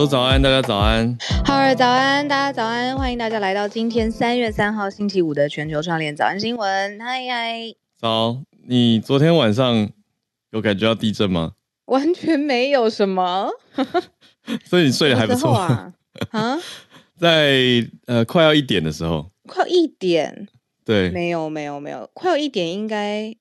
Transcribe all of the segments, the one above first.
说早安，大家早安。好儿早安，大家早安，欢迎大家来到今天三月三号星期五的全球串联早安新闻。嗨嗨，早，你昨天晚上有感觉到地震吗？完全没有什么，所以你睡得还不错啊？啊，在呃快要一点的时候，快要一点，对，没有没有没有，快要一点应该。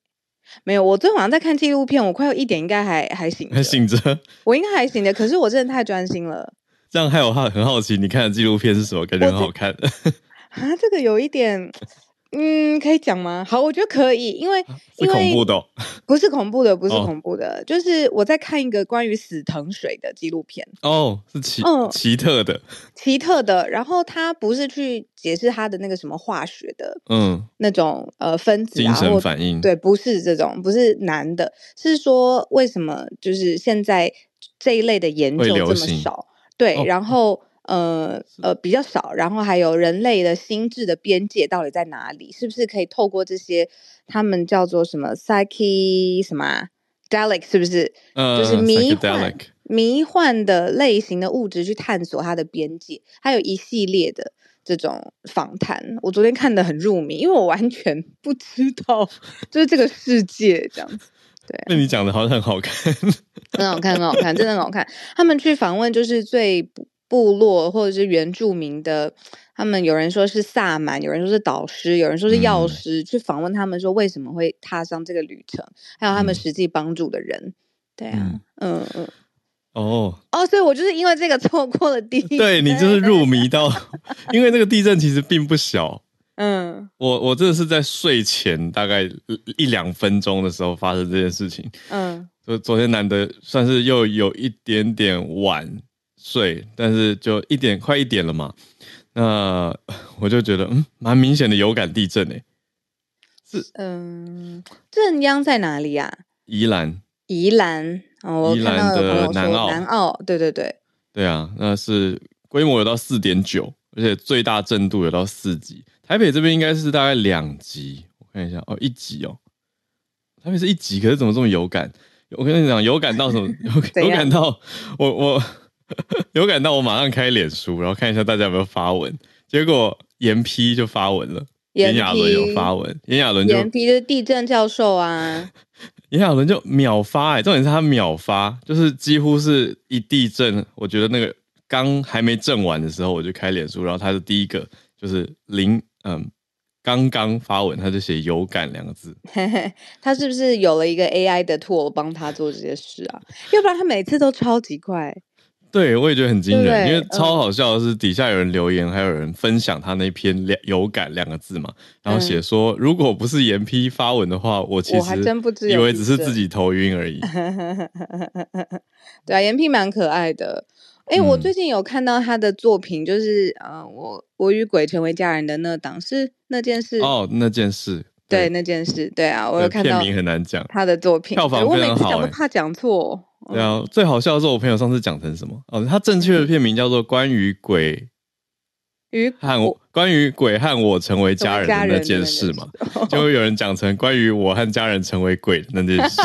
没有，我昨天晚上在看纪录片，我快有一点应该还还醒，还醒着，我应该还醒着。可是我真的太专心了，这样害我很好奇，你看的纪录片是什么？感觉很好看 啊，这个有一点。嗯，可以讲吗？好，我觉得可以，因为是恐怖的、哦，不是恐怖的，不是恐怖的，哦、就是我在看一个关于死藤水的纪录片。哦，是奇，嗯，奇特的，奇特的。然后他不是去解释他的那个什么化学的，嗯，那种呃分子啊，精神反应，对，不是这种，不是男的，是说为什么就是现在这一类的研究这么少？对，哦、然后。呃呃，比较少，然后还有人类的心智的边界到底在哪里？是不是可以透过这些他们叫做什么 psyche 什么 delic 是不是？呃、就是迷幻迷幻的类型的物质去探索它的边界，还有一系列的这种访谈。我昨天看的很入迷，因为我完全不知道 就是这个世界这样子。对，那你讲的好像很好看，很好看，很好看，真的很好看。他们去访问就是最。部落或者是原住民的，他们有人说是萨满，有人说是导师，有人说是药师，嗯、去访问他们说为什么会踏上这个旅程，还有他们实际帮助的人。嗯、对啊，嗯嗯，哦哦，所以我就是因为这个错过了地震，对你就是入迷到，因为那个地震其实并不小。嗯，我我真的是在睡前大概一两分钟的时候发生这件事情。嗯，就昨天难得算是又有一点点晚。睡，但是就一点快一点了嘛，那我就觉得嗯，蛮明显的有感地震诶。是嗯，震央在哪里啊？宜兰，宜兰哦，宜兰的南澳，南澳，对对对，对啊，那是规模有到四点九，而且最大震度有到四级。台北这边应该是大概两集，我看一下哦，一集哦，台北是一集，可是怎么这么有感？我跟你讲，有感到什么？有有感到我我。有感到我马上开脸书，然后看一下大家有没有发文。结果严批就发文了，炎亚伦有发文，炎亚伦就严批的地震教授啊，炎亚纶就秒发哎、欸，重点是他秒发，就是几乎是一地震，我觉得那个刚还没震完的时候，我就开脸书，然后他是第一个，就是零嗯刚刚发文，他就写有感两个字，他是不是有了一个 AI 的 tool 帮他做这些事啊？要不然他每次都超级快。对，我也觉得很惊人，对对，因为超好笑的是，底下有人留言，嗯、还有人分享他那篇两有感两个字嘛，然后写说，嗯、如果不是严批发文的话，我其实以为只是自己头晕而已。对啊，严批蛮可爱的。哎、我最近有看到他的作品，就是呃，我我与鬼成为家人的那档是那件事哦，那件事对，对那件事对啊，我有看到片名很难讲，他的作品票房非常好，我每次讲都怕讲错。对啊，最好笑的是我朋友上次讲成什么？哦，他正确的片名叫做《关于鬼与和我关于鬼和我成为家人的那件事》嘛，就会有人讲成关于我和家人成为鬼的那件事，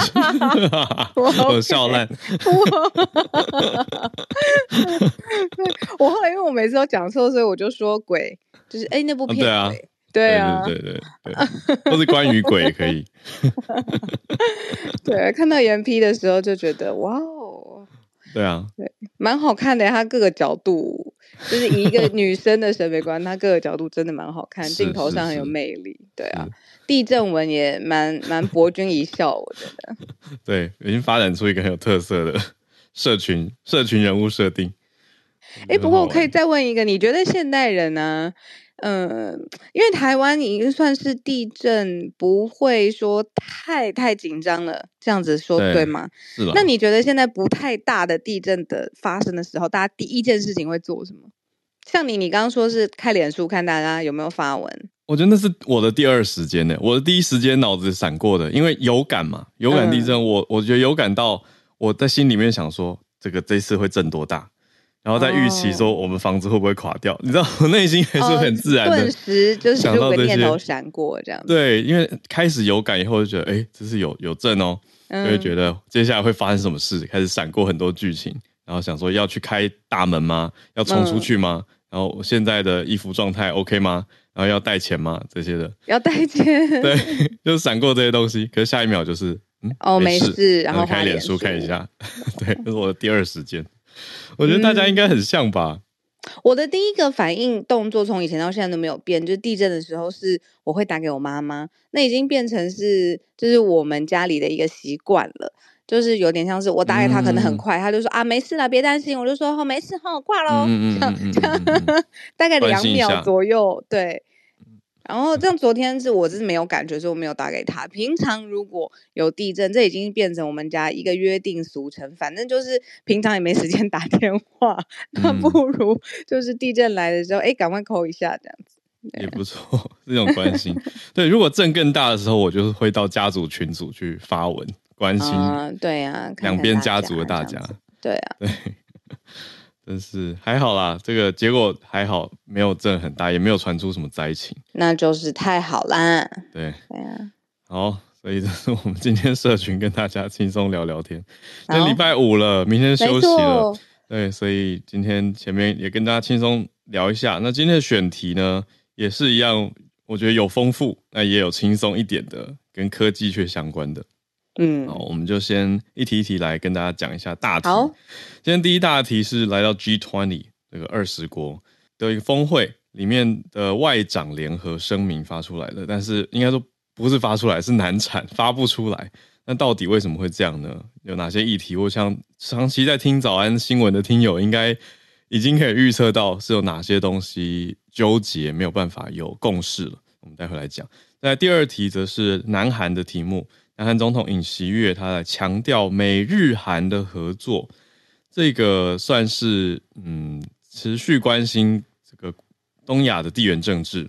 我笑烂。我后来因为我每次都讲错，所以我就说鬼，就是哎那部片。对啊。对啊，对对对对，都是关于鬼也可以。对，看到原批的时候就觉得哇哦，对啊，对，蛮好看的。他各个角度，就是以一个 女生的审美观，他各个角度真的蛮好看，镜头上很有魅力。对啊，地震文也蛮 蛮博君一笑，我觉得。对，已经发展出一个很有特色的社群社群人物设定。哎，不过我可以再问一个，你觉得现代人呢？嗯，因为台湾已经算是地震不会说太太紧张了，这样子说对，对吗？是吧？那你觉得现在不太大的地震的发生的时候，大家第一件事情会做什么？像你，你刚刚说是开脸书看大家有没有发文，我觉得那是我的第二时间呢。我的第一时间脑子闪过的，因为有感嘛，有感地震，嗯、我我觉得有感到我在心里面想说，这个这次会震多大？然后在预期说我们房子会不会垮掉？你知道 我内心还是很自然的，顿时就是有个念头闪过这样。对，因为开始有感以后就觉得，哎，这是有有证哦，就会觉得接下来会发生什么事，开始闪过很多剧情。然后想说要去开大门吗？要冲出去吗？嗯、然后现在的衣服状态 OK 吗？然后要带钱吗？这些的要带钱，对，就闪过这些东西。可是下一秒就是，嗯，哦，没事，没事然后开脸书看一下，对，这是我的第二时间。我觉得大家应该很像吧。嗯我的第一个反应动作从以前到现在都没有变，就是地震的时候是我会打给我妈妈，那已经变成是就是我们家里的一个习惯了，就是有点像是我打给他可能很快，嗯、他就说啊没事了，别担心，我就说哦没事，好，挂喽，嗯、这样这样大概两秒左右，对。然后这样，昨天是我是没有感觉，所以我没有打给他。平常如果有地震，这已经变成我们家一个约定俗成。反正就是平常也没时间 打电话，那不如就是地震来的时候，哎、嗯，赶快 call 一下这样子也不错，这种关心。对，如果震更大的时候，我就会到家族群组去发文关心。嗯，对啊，两边家族的大家，对啊，对。真是还好啦，这个结果还好，没有震很大，也没有传出什么灾情，那就是太好啦。对，对啊，好，所以这是我们今天社群跟大家轻松聊聊天。那礼拜五了，明天休息了，对，所以今天前面也跟大家轻松聊一下。那今天的选题呢，也是一样，我觉得有丰富，那也有轻松一点的，跟科技却相关的。嗯，好，我们就先一题一题来跟大家讲一下大题。好，今天第一大题是来到 G20 这个二十国的一个峰会里面的外长联合声明发出来的，但是应该说不是发出来，是难产发不出来。那到底为什么会这样呢？有哪些议题？我想长期在听早安新闻的听友应该已经可以预测到是有哪些东西纠结，没有办法有共识了。我们待会来讲。那第二题则是南韩的题目。南韩总统尹锡悦他来强调美日韩的合作，这个算是嗯持续关心这个东亚的地缘政治，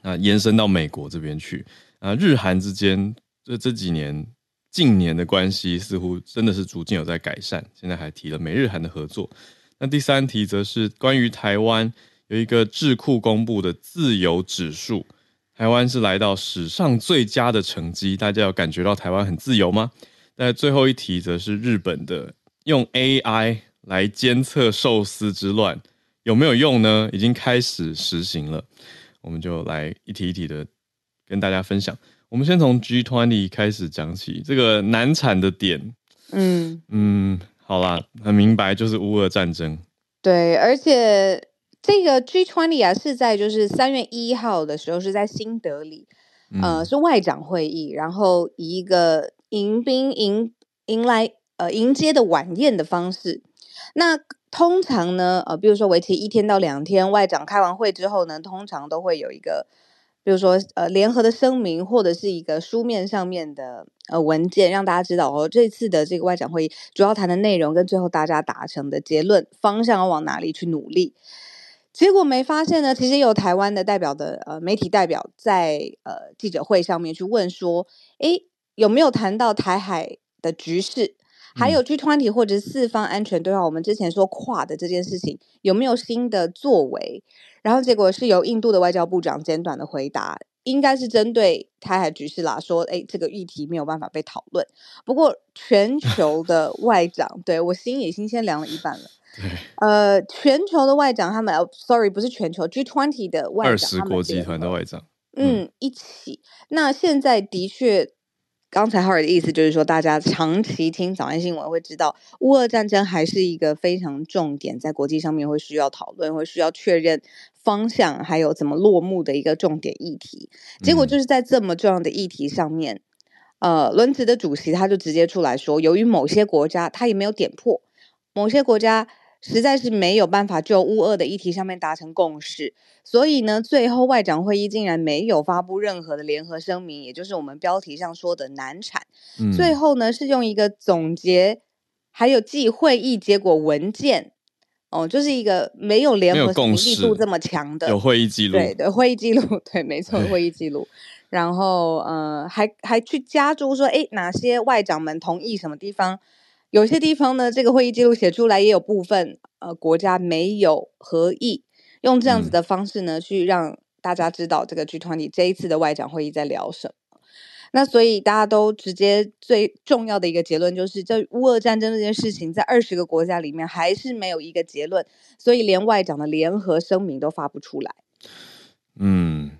那延伸到美国这边去啊，日韩之间这这几年近年的关系似乎真的是逐渐有在改善，现在还提了美日韩的合作。那第三题则是关于台湾有一个智库公布的自由指数。台湾是来到史上最佳的成绩，大家有感觉到台湾很自由吗？那最后一题则是日本的用 AI 来监测寿司之乱有没有用呢？已经开始实行了，我们就来一题一题的跟大家分享。我们先从 G20 开始讲起，这个难产的点，嗯嗯，好啦，很明白，就是乌俄战争。对，而且。这个 G20 啊，是在就是三月一号的时候是在新德里，嗯、呃，是外长会议，然后以一个迎宾迎迎来呃迎接的晚宴的方式。那通常呢，呃，比如说为期一天到两天，外长开完会之后呢，通常都会有一个，比如说呃联合的声明或者是一个书面上面的呃文件，让大家知道哦，这次的这个外长会议主要谈的内容跟最后大家达成的结论方向要往哪里去努力。结果没发现呢，其实有台湾的代表的呃媒体代表在呃记者会上面去问说，诶，有没有谈到台海的局势，还有 G20 或者四方安全对话？我们之前说跨的这件事情有没有新的作为？然后结果是由印度的外交部长简短的回答，应该是针对台海局势啦，说诶这个议题没有办法被讨论。不过全球的外长，对，我心已经先凉了一半了。对，呃，全球的外长他们，sorry，不是全球，G20 的外长，二十国集团的外长，嗯，一起。那现在的确，刚才浩尔的意思就是说，大家长期听早安新闻会知道，乌俄战争还是一个非常重点，在国际上面会需要讨论，会需要确认方向，还有怎么落幕的一个重点议题。结果就是在这么重要的议题上面，嗯、呃，轮值的主席他就直接出来说，由于某些国家他也没有点破，某些国家。实在是没有办法就乌俄的议题上面达成共识，所以呢，最后外长会议竟然没有发布任何的联合声明，也就是我们标题上说的难产。嗯、最后呢，是用一个总结，还有记会议结果文件，哦，就是一个没有联合声明力度这么强的，有会议记录，对对，会议记录，对，没错，会议记 录。然后，呃，还还去加注说，哎，哪些外长们同意什么地方。有些地方呢，这个会议记录写出来，也有部分呃国家没有合意，用这样子的方式呢，去让大家知道这个 G20 这一次的外长会议在聊什么。那所以大家都直接最重要的一个结论就是，这乌俄战争这件事情在二十个国家里面还是没有一个结论，所以连外长的联合声明都发不出来。嗯，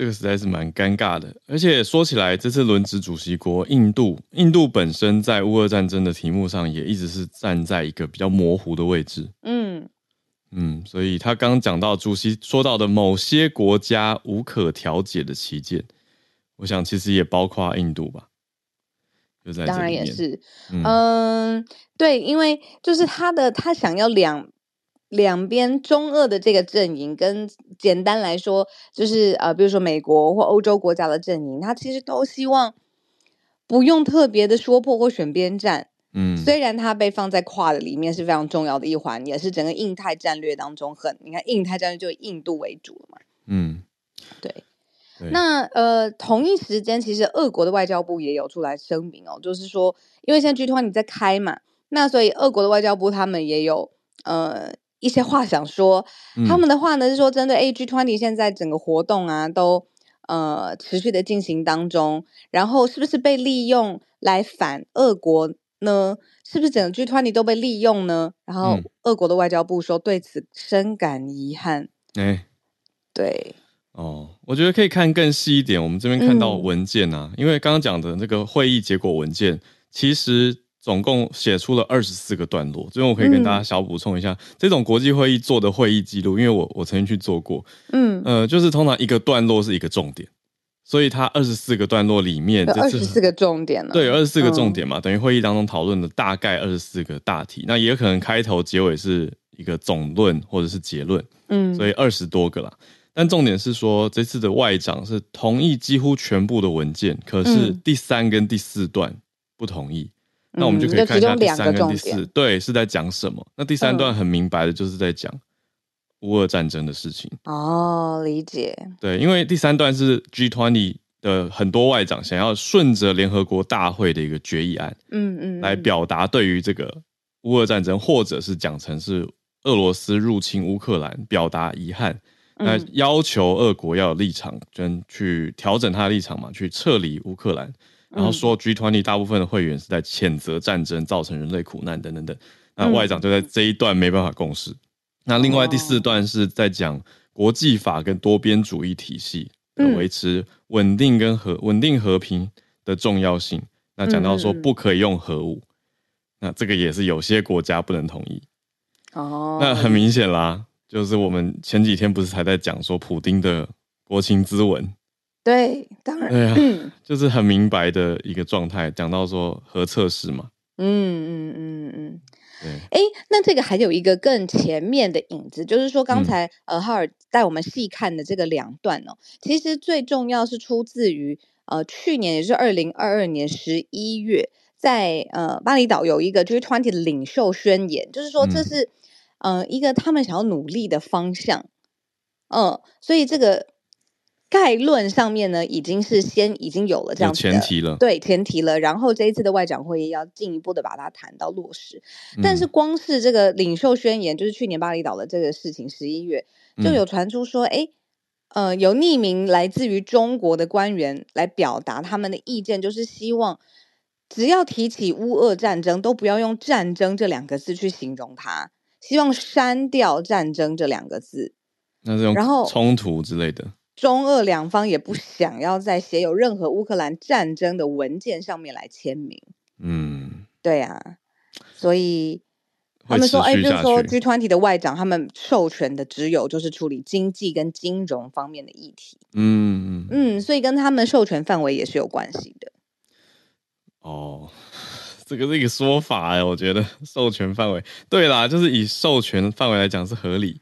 这个实在是蛮尴尬的。而且说起来，这次轮值主席国印度，印度本身在乌俄战争的题目上也一直是站在一个比较模糊的位置。嗯嗯，所以他刚刚讲到主席说到的某些国家无可调解的旗舰。我想其实也包括印度吧，就在。当然也是，嗯，嗯，对，因为就是他的他想要两两边中俄的这个阵营，跟简单来说就是呃，比如说美国或欧洲国家的阵营，他其实都希望不用特别的说破或选边站。嗯，虽然它被放在 QUAD 里面是非常重要的一环，也是整个印太战略当中很，你看印太战略就以印度为主了嘛。嗯，对。那呃，同一时间，其实俄国的外交部也有出来声明哦，就是说，因为现在 G 团你在开嘛，那所以俄国的外交部他们也有呃一些话想说。他们的话呢是说，针对 A G Twenty 现在整个活动啊，都呃持续的进行当中，然后是不是被利用来反俄国呢？是不是整个 G20 都被利用呢？然后俄国的外交部说对此深感遗憾。哎，对。哦，我觉得可以看更细一点。我们这边看到文件啊，嗯、因为刚刚讲的那个会议结果文件，其实总共写出了二十四个段落。最后我可以跟大家小补充一下，嗯、这种国际会议做的会议记录，因为我我曾经去做过，嗯呃，就是通常一个段落是一个重点，所以它二十四个段落里面，二十四个重点呢？对，二十四个重点嘛，嗯、等于会议当中讨论的大概二十四个大题。那也可能开头结尾是一个总论或者是结论，嗯，所以二十多个啦。但重点是说，这次的外长是同意几乎全部的文件，可是第三跟第四段不同意。嗯、那我们就可以看一下第三跟第四，嗯、对，是在讲什么？那第三段很明白的，就是在讲乌俄战争的事情。哦，理解。对，因为第三段是 G20 的很多外长想要顺着联合国大会的一个决议案，嗯嗯，来表达对于这个乌俄战争，或者是讲成是俄罗斯入侵乌克兰，表达遗憾。那要求俄国要有立场，跟去调整他的立场嘛，去撤离乌克兰，然后说 G20 大部分的会员是在谴责战争造成人类苦难等等等。那外长就在这一段没办法共识。那另外第四段是在讲国际法跟多边主义体系维持稳定跟和稳定和平的重要性。那讲到说不可以用核武，那这个也是有些国家不能同意。哦，那很明显啦。就是我们前几天不是才在讲说普丁的国情咨文，对，当然，对啊，就是很明白的一个状态，讲到说核测试嘛，嗯嗯嗯嗯，对，哎，那这个还有一个更前面的影子，就是说刚才、嗯、呃哈尔带我们细看的这个两段哦，其实最重要是出自于呃去年也是二零二二年十一月，在呃巴厘岛有一个 G20 的领袖宣言，就是说这是。嗯一个他们想要努力的方向，嗯、呃，所以这个概论上面呢，已经是先已经有了这样前提了，对前提了。然后这一次的外长会议要进一步的把它谈到落实。嗯、但是光是这个领袖宣言，就是去年巴厘岛的这个事情，十一月就有传出说，哎、嗯，呃，有匿名来自于中国的官员来表达他们的意见，就是希望只要提起乌俄战争，都不要用战争这两个字去形容它。希望删掉“战争”这两个字，那这种然后冲突之类的，中俄两方也不想要在写有任何乌克兰战争的文件上面来签名。嗯，对啊，所以他们说，哎，就是说 G 团体的外长，他们授权的只有就是处理经济跟金融方面的议题。嗯嗯嗯，所以跟他们授权范围也是有关系的。哦。这个是一个说法哎，我觉得授权范围对啦，就是以授权范围来讲是合理，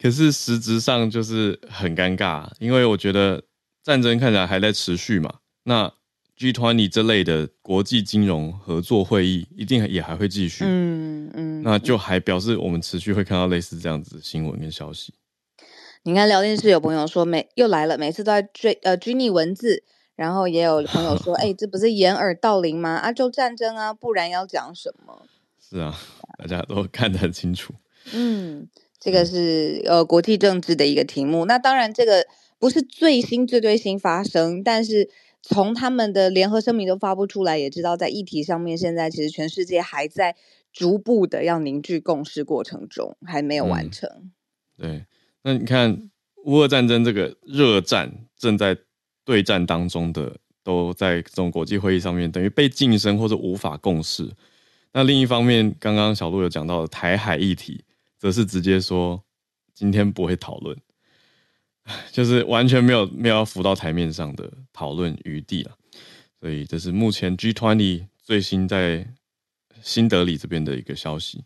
可是实质上就是很尴尬，因为我觉得战争看起来还在持续嘛，那 G20 这类的国际金融合作会议一定也还会继续，嗯嗯，那就还表示我们持续会看到类似这样子的新闻跟消息。你看聊天室有朋友说，每又来了，每次都在追呃拘泥文字。然后也有朋友说：“ 哎，这不是掩耳盗铃吗？啊，就战争啊，不然要讲什么？”是啊，大家都看得很清楚。嗯，这个是呃国际政治的一个题目。那当然，这个不是最新最最新发生，但是从他们的联合声明都发布出来，也知道在议题上面，现在其实全世界还在逐步的要凝聚共识过程中，还没有完成。嗯、对，那你看乌俄战争这个热战正在对战当中的，都在这种国际会议上面等于被晋升或者无法共识。那另一方面，刚刚小鹿有讲到的台海议题，则是直接说今天不会讨论。就是完全没有没有要浮到台面上的讨论余地了，所以这是目前 G20 最新在新德里这边的一个消息。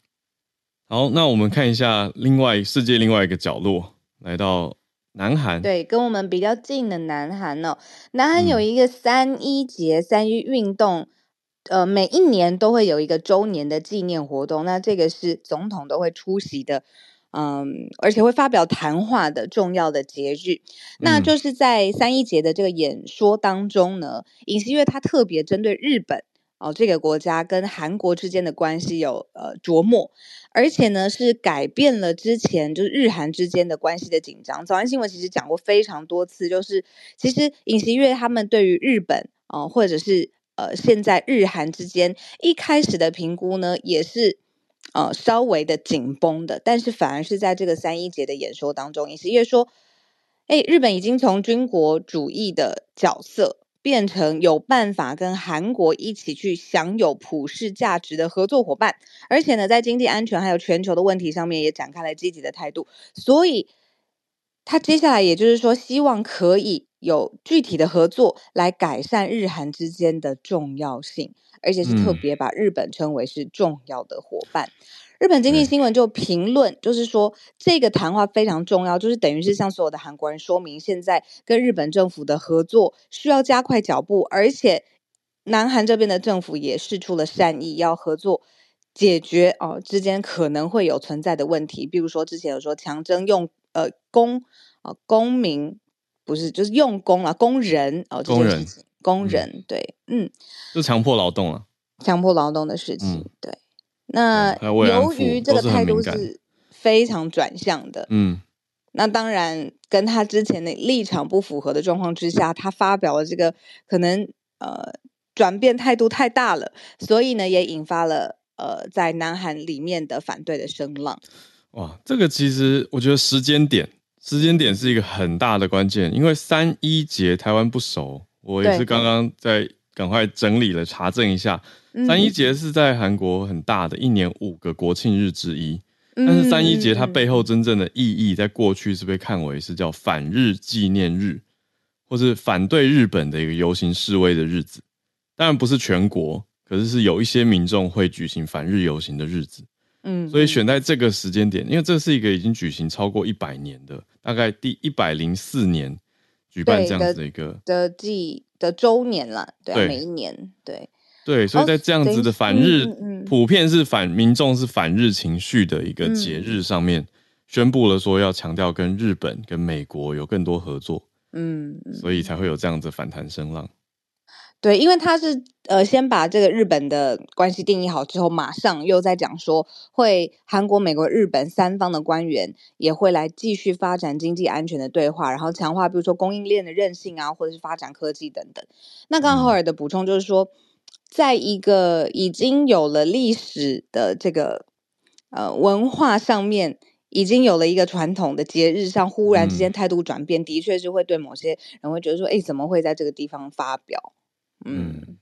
好，那我们看一下另外世界另外一个角落，来到南韩。对，跟我们比较近的南韩哦，南韩有一个三一节、三一运动，呃，每一年都会有一个周年的纪念活动，那这个是总统都会出席的。嗯，而且会发表谈话的重要的节日，那就是在三一节的这个演说当中呢，尹锡悦他特别针对日本哦这个国家跟韩国之间的关系有呃琢磨，而且呢是改变了之前就是日韩之间的关系的紧张。早安新闻其实讲过非常多次，就是其实尹锡悦他们对于日本哦、呃、或者是呃现在日韩之间一开始的评估呢也是。呃，稍微的紧绷的，但是反而是在这个三一节的演说当中，也是因为说：“哎，日本已经从军国主义的角色变成有办法跟韩国一起去享有普世价值的合作伙伴，而且呢，在经济安全还有全球的问题上面也展开了积极的态度。所以，他接下来也就是说，希望可以有具体的合作来改善日韩之间的重要性。”而且是特别把日本称为是重要的伙伴。嗯、日本经济新闻就评论，就是说这个谈话非常重要，就是等于是向所有的韩国人说明，现在跟日本政府的合作需要加快脚步，而且南韩这边的政府也示出了善意，要合作解决哦之间可能会有存在的问题，比如说之前有说强征用呃公啊公民不是就是用工啊工人哦工人。工人、嗯、对，嗯，就强迫劳动了，强迫劳动的事情，嗯、对。那由于这个态度是非常转向的，嗯，那当然跟他之前的立场不符合的状况之下，他发表了这个可能呃转变态度太大了，所以呢也引发了呃在南韩里面的反对的声浪。哇，这个其实我觉得时间点时间点是一个很大的关键，因为三一节台湾不熟。我也是刚刚在赶快整理了查证一下，三一节是在韩国很大的一年五个国庆日之一，但是三一节它背后真正的意义，在过去是被看为是叫反日纪念日，或是反对日本的一个游行示威的日子。当然不是全国，可是是有一些民众会举行反日游行的日子。嗯，所以选在这个时间点，因为这是一个已经举行超过一百年的，大概第一百零四年。举办这样子的一个的季的周年了，对、啊，对每一年，对对，所以在这样子的反日，哦嗯嗯、普遍是反民众是反日情绪的一个节日上面，嗯、宣布了说要强调跟日本跟美国有更多合作，嗯，所以才会有这样子反弹声浪。对，因为他是呃，先把这个日本的关系定义好之后，马上又在讲说，会韩国、美国、日本三方的官员也会来继续发展经济安全的对话，然后强化比如说供应链的韧性啊，或者是发展科技等等。那刚刚浩尔的补充就是说，在一个已经有了历史的这个呃文化上面，已经有了一个传统的节日上，忽然之间态度转变，嗯、的确是会对某些人会觉得说，哎，怎么会在这个地方发表？嗯，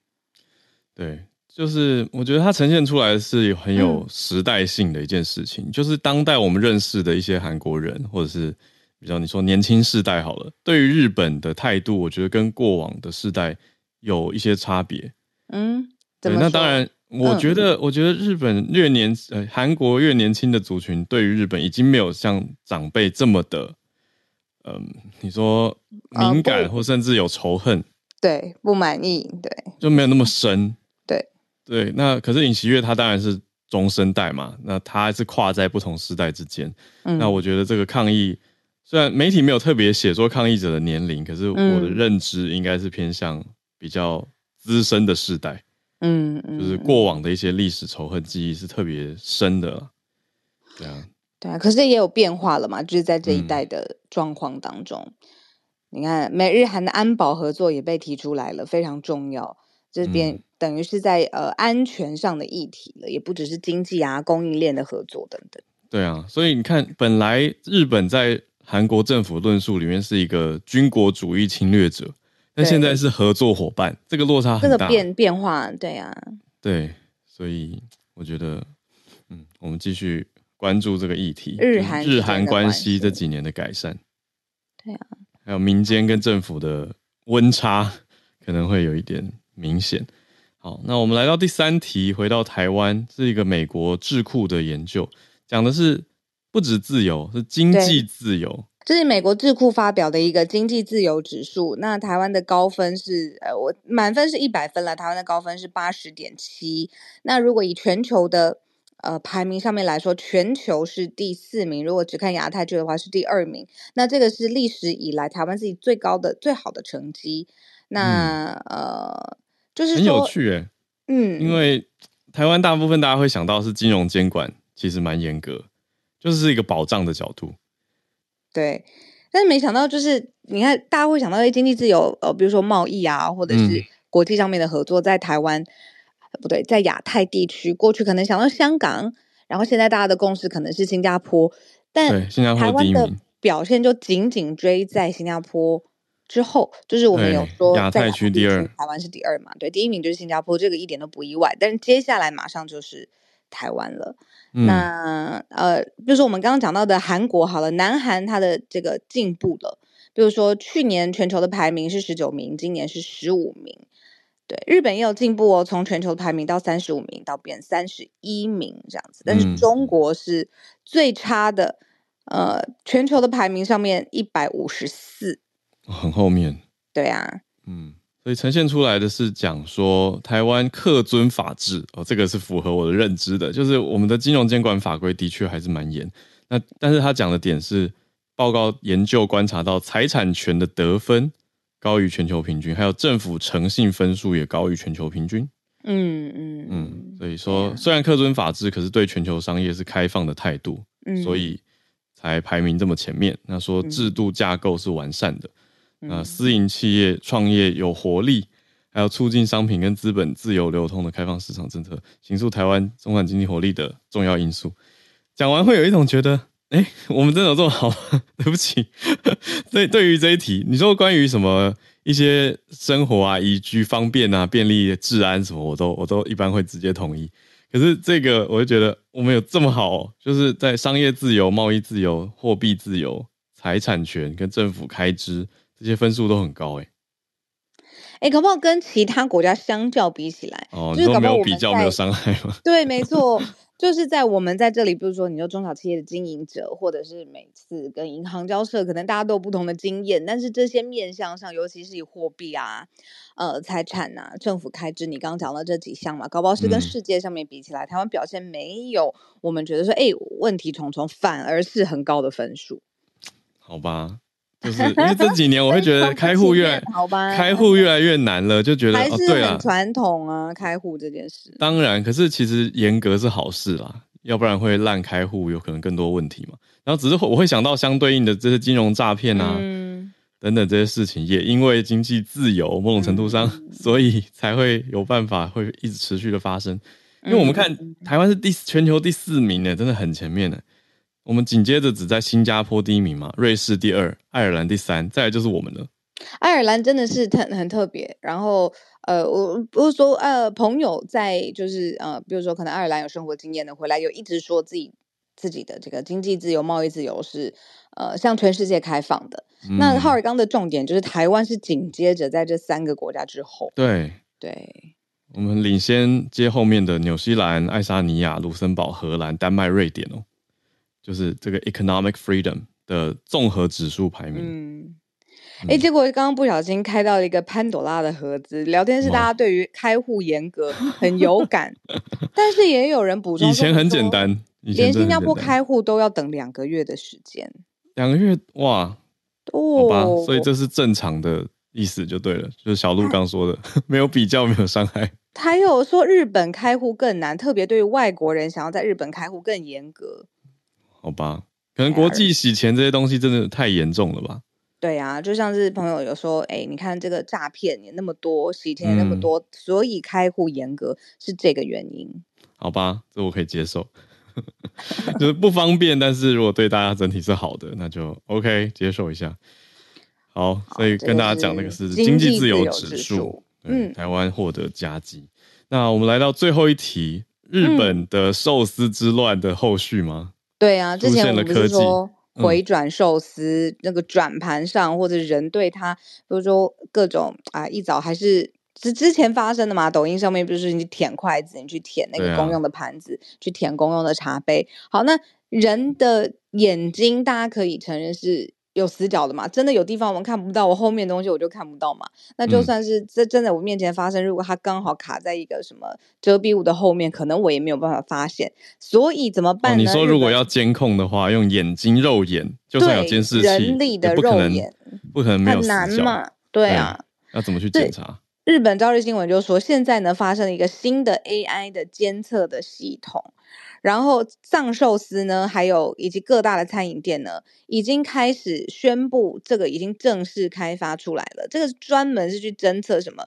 对，就是我觉得它呈现出来的是很有时代性的一件事情，嗯、就是当代我们认识的一些韩国人，或者是比较你说年轻世代好了，对于日本的态度，我觉得跟过往的世代有一些差别。嗯，对，那当然，我觉得，嗯、我觉得日本越年呃，韩国越年轻的族群，对于日本已经没有像长辈这么的，嗯、呃，你说敏感，或甚至有仇恨。对，不满意，对，就没有那么深，对，对。那可是尹锡悦他当然是中生代嘛，那他是跨在不同时代之间。嗯，那我觉得这个抗议，虽然媒体没有特别写说抗议者的年龄，可是我的认知应该是偏向比较资深的世代。嗯，就是过往的一些历史仇恨记忆是特别深的。对啊，对啊，可是也有变化了嘛，就是在这一代的状况当中。嗯你看，美日韩的安保合作也被提出来了，非常重要。这边等于是在、嗯、呃安全上的议题了，也不只是经济啊、供应链的合作等等。对啊，所以你看，本来日本在韩国政府论述里面是一个军国主义侵略者，但现在是合作伙伴，这个落差很大。这个变变化，对啊，对，所以我觉得，嗯，我们继续关注这个议题，日韩日韩关系这几年的改善。对啊，还有民间跟政府的温差可能会有一点明显。好，那我们来到第三题，回到台湾，是一个美国智库的研究。讲的是不止自由，是经济自由。这是美国智库发表的一个经济自由指数。那台湾的高分是呃，我满分是一百分了，台湾的高分是八十点七。那如果以全球的呃排名上面来说，全球是第四名。如果只看亚太区的话，是第二名。那这个是历史以来台湾自己最高的、最好的成绩。那、嗯、呃，就是很有趣诶，嗯，因为台湾大部分大家会想到是金融监管。其实蛮严格，就是一个保障的角度。对，但是没想到，就是你看，大家会想到经济自由，呃，比如说贸易啊，或者是国际上面的合作，在台湾、嗯、不对，在亚太地区，过去可能想到香港，然后现在大家的共识可能是新加坡，但新加坡台湾的表现就紧紧追在新加坡之后，就是我们有说亚太区第二，台湾是第二嘛，对，第一名就是新加坡，这个一点都不意外，但是接下来马上就是台湾了。嗯、那呃，比如说我们刚刚讲到的韩国好了，南韩它的这个进步了，比如说去年全球的排名是十九名，今年是十五名，对，日本也有进步哦，从全球排名到三十五名到变三十一名这样子，但是中国是最差的，呃，全球的排名上面一百五十四，很后面，对啊，嗯。所以呈现出来的是讲说台湾恪遵法治哦，这个是符合我的认知的，就是我们的金融监管法规的确还是蛮严。那但是他讲的点是，报告研究观察到财产权的得分高于全球平均，还有政府诚信分数也高于全球平均。嗯嗯嗯，所以说虽然恪遵法治，可是对全球商业是开放的态度，所以才排名这么前面。那说制度架构是完善的。那，私营企业创业有活力，还有促进商品跟资本自由流通的开放市场政策，形塑台湾中产经济活力的重要因素。讲完会有一种觉得，哎、欸，我们真的有这么好吗？对不起，对，对于这一题，你说关于什么一些生活啊、宜居方便啊、便利、治安什么，我都我都一般会直接同意。可是这个，我就觉得我们有这么好、喔，就是在商业自由、贸易自由、货币自由、财产权跟政府开支。这些分数都很高哎、欸，哎、欸，搞不好跟其他国家相较比起来，哦，就是搞不好没有比较没有伤害吗？对，没错，就是在我们在这里，比如说你说中小企业的经营者，或者是每次跟银行交涉，可能大家都有不同的经验，但是这些面向上，尤其是以货币啊、呃财产啊、政府开支，你刚刚讲的这几项嘛，搞不好是跟世界上面比起来，嗯、台湾表现没有我们觉得说，哎，问题重重，反而是很高的分数，好吧。就是因为这几年，我会觉得 开户越开户越来越难了，就觉得还是很传统啊，开户这件事。当然，可是其实严格是好事啦，要不然会滥开户，有可能更多问题嘛。然后只是我会想到相对应的这些金融诈骗啊，等等这些事情，也因为经济自由某种程度上，所以才会有办法会一直持续的发生。因为我们看台湾是第全球第四名呢，真的很前面呢。我们紧接着只在新加坡第一名嘛，瑞士第二，爱尔兰第三，再来就是我们了。爱尔兰真的是很很特别。然后呃，我不是说呃，朋友在就是呃，比如说可能爱尔兰有生活经验的回来，有一直说自己自己的这个经济自由、贸易自由是呃向全世界开放的。嗯、那浩尔刚的重点就是台湾是紧接着在这三个国家之后。对对，我们领先接后面的纽西兰、爱沙尼亚、卢森堡、荷兰、丹麦、瑞典哦。就是这个 economic freedom 的综合指数排名。嗯，哎、欸，结果刚刚不小心开到了一个潘朵拉的盒子。聊天室大家对于开户严格 很有感，但是也有人补充，以前很简单，连新加坡开户都要等两个月的时间。两个月哇，哦，好吧，所以这是正常的意思就对了，就是小鹿刚说的，没有比较，没有伤害。还有说日本开户更难，特别对于外国人想要在日本开户更严格。好吧，可能国际洗钱这些东西真的太严重了吧？对啊，就像是朋友有说，哎，你看这个诈骗也那么多，洗钱也那么多，嗯、所以开户严格是这个原因。好吧，这我可以接受，就是不方便，但是如果对大家整体是好的，那就 OK 接受一下。好，所以跟大家讲那个是经济自由指数，嗯，台湾获得佳绩。那我们来到最后一题，日本的寿司之乱的后续吗？对啊，之前我们不是说。回转寿司、嗯、那个转盘上，或者人对他，比如说各种啊，一早还是之之前发生的嘛。抖音上面不是你舔筷子，你去舔那个公用的盘子，啊、去舔公用的茶杯。好，那人的眼睛，大家可以承认是。有死角的嘛？真的有地方我们看不到，我后面的东西我就看不到嘛。那就算是这真在我面前发生，如果它刚好卡在一个什么遮蔽物的后面，可能我也没有办法发现。所以怎么办呢？哦，你说如果要监控的话，用眼睛肉眼，就算有监视器，人力的肉眼不可能没有死角。很难嘛？对啊，要怎么去检查？日本朝日新闻就说，现在呢发生了一个新的 AI 的监测的系统。然后藏寿司呢，还有以及各大的餐饮店呢，已经开始宣布这个已经正式开发出来了。这个专门是去侦测什么？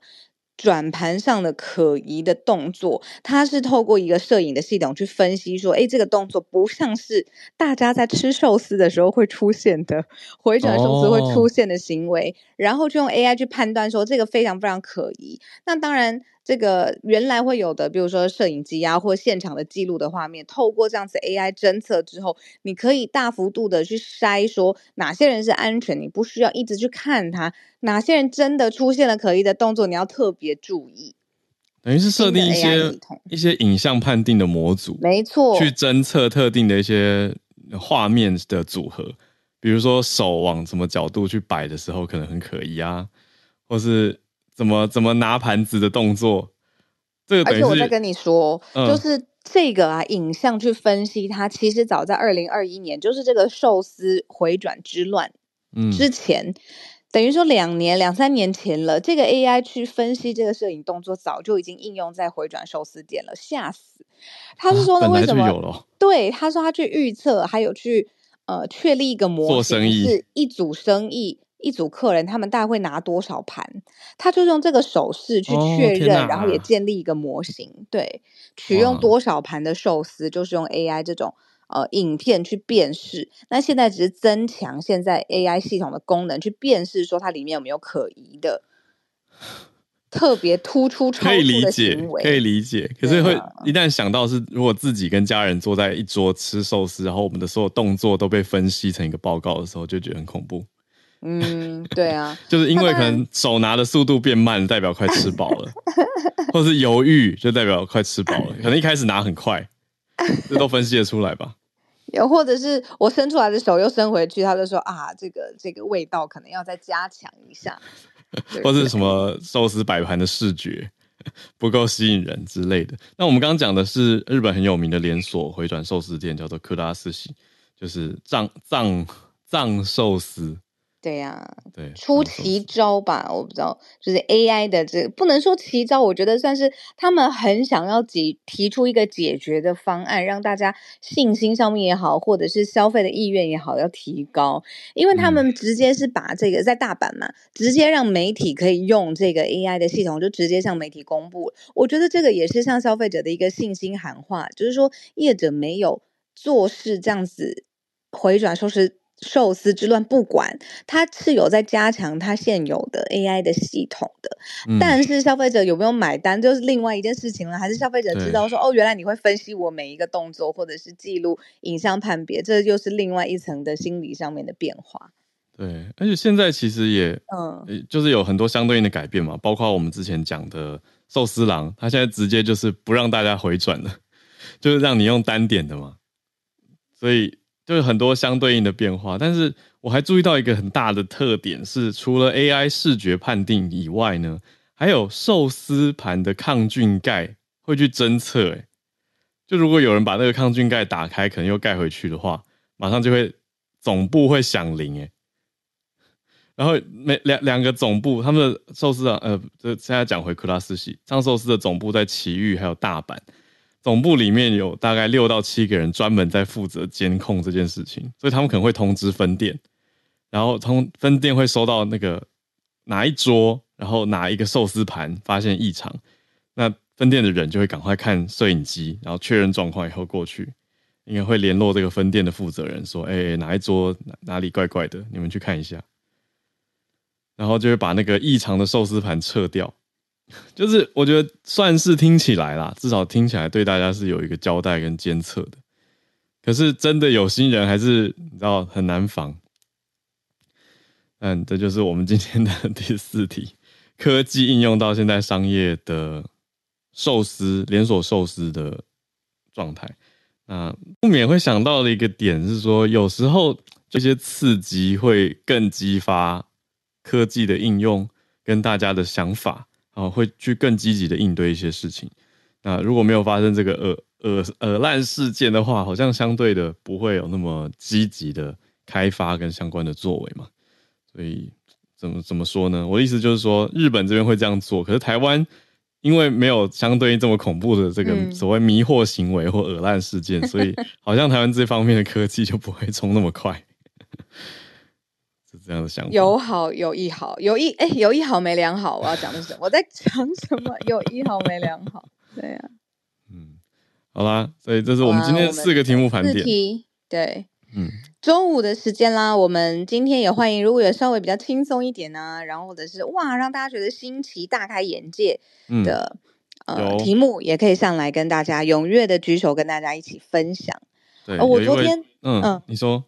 转盘上的可疑的动作，它是透过一个摄影的系统去分析，说，哎，这个动作不像是大家在吃寿司的时候会出现的回转寿司会出现的行为，哦、然后就用 AI 去判断说这个非常非常可疑。那当然。这个原来会有的，比如说摄影机啊，或现场的记录的画面，透过这样子 AI 侦测之后，你可以大幅度的去筛，说哪些人是安全，你不需要一直去看他；哪些人真的出现了可疑的动作，你要特别注意。等于是设定一些一些影像判定的模组，没错，去侦测特定的一些画面的组合，比如说手往什么角度去摆的时候，可能很可疑啊，或是。怎么怎么拿盘子的动作，这个等于是，而且我再跟你说，嗯、就是这个啊，影像去分析它，其实早在二零二一年，就是这个寿司回转之乱之前，嗯、等于说两年两三年前了，这个 AI 去分析这个摄影动作，早就已经应用在回转寿司店了，吓死！他是说呢，为什么？啊、对，他说他去预测，还有去呃确立一个模型，是一组生意。一组客人，他们大概会拿多少盘？他就用这个手势去确认，哦、然后也建立一个模型。对，取用多少盘的寿司，就是用 AI 这种呃影片去辨识。那现在只是增强现在 AI 系统的功能，去辨识说它里面有没有可疑的、特别突出超出的行为。可以理解，可以理解。可是会一旦想到是，如果自己跟家人坐在一桌吃寿司，然后我们的所有动作都被分析成一个报告的时候，就觉得很恐怖。嗯，对啊，就是因为可能手拿的速度变慢，代表快吃饱了，或是犹豫，就代表快吃饱了。可能一开始拿很快，这都分析得出来吧？有，或者是我伸出来的手又伸回去，他就说啊，这个这个味道可能要再加强一下，或是什么寿司摆盘的视觉不够吸引人之类的。那我们刚刚讲的是日本很有名的连锁回转寿司店，叫做克拉斯喜，就是藏藏藏寿司。对呀、啊，对，出奇招吧，我不知道，就是 AI 的这不能说奇招，我觉得算是他们很想要解提出一个解决的方案，让大家信心上面也好，或者是消费的意愿也好要提高，因为他们直接是把这个在大阪嘛，直接让媒体可以用这个 AI 的系统，就直接向媒体公布。我觉得这个也是向消费者的一个信心喊话，就是说业者没有做事这样子回转说是。寿司之乱，不管它是有在加强它现有的 AI 的系统的，嗯、但是消费者有没有买单，就是另外一件事情了。还是消费者知道说，哦，原来你会分析我每一个动作，或者是记录影像判别，这又是另外一层的心理上面的变化。对，而且现在其实也，嗯，就是有很多相对应的改变嘛，包括我们之前讲的寿司郎，他现在直接就是不让大家回转了，就是让你用单点的嘛，所以。就是很多相对应的变化，但是我还注意到一个很大的特点是，除了 AI 视觉判定以外呢，还有寿司盘的抗菌盖会去侦测。诶，就如果有人把那个抗菌盖打开，可能又盖回去的话，马上就会总部会响铃。诶，然后每两两个总部，他们的寿司啊，呃，这现在讲回くら寿司，藏寿司的总部在埼玉还有大阪。总部里面有大概六到七个人专门在负责监控这件事情，所以他们可能会通知分店，然后从分店会收到那个哪一桌，然后哪一个寿司盘发现异常，那分店的人就会赶快看摄影机，然后确认状况以后过去，应该会联络这个分店的负责人说：“哎，哪一桌哪哪里怪怪的，你们去看一下。”然后就会把那个异常的寿司盘撤掉。就是我觉得算是听起来啦，至少听起来对大家是有一个交代跟监测的。可是真的有心人还是你知道很难防。嗯，这就是我们今天的第四题：科技应用到现在商业的寿司连锁寿司的状态。那不免会想到的一个点是说，有时候这些刺激会更激发科技的应用跟大家的想法，啊，会去更积极的应对一些事情。那如果没有发生这个恶恶恶烂事件的话，好像相对的不会有那么积极的开发跟相关的作为嘛。所以怎么怎么说呢？我的意思就是说，日本这边会这样做，可是台湾因为没有相对应这么恐怖的这个所谓迷惑行为或恶烂事件，嗯、所以好像台湾这方面的科技就不会冲那么快，是这样的想法。有好有一好，有一哎、欸，有一好没两好。我要讲的是什么？我在讲什么？有一好没两好。对呀、啊，嗯，好啦，所以这是我们今天四个题目盘点。对，嗯。中午的时间啦，我们今天也欢迎，如果有稍微比较轻松一点呢、啊，然后或者是哇，让大家觉得新奇、大开眼界的、嗯、呃题目，也可以上来跟大家踊跃的举手，跟大家一起分享。对，我昨天，嗯嗯，你说。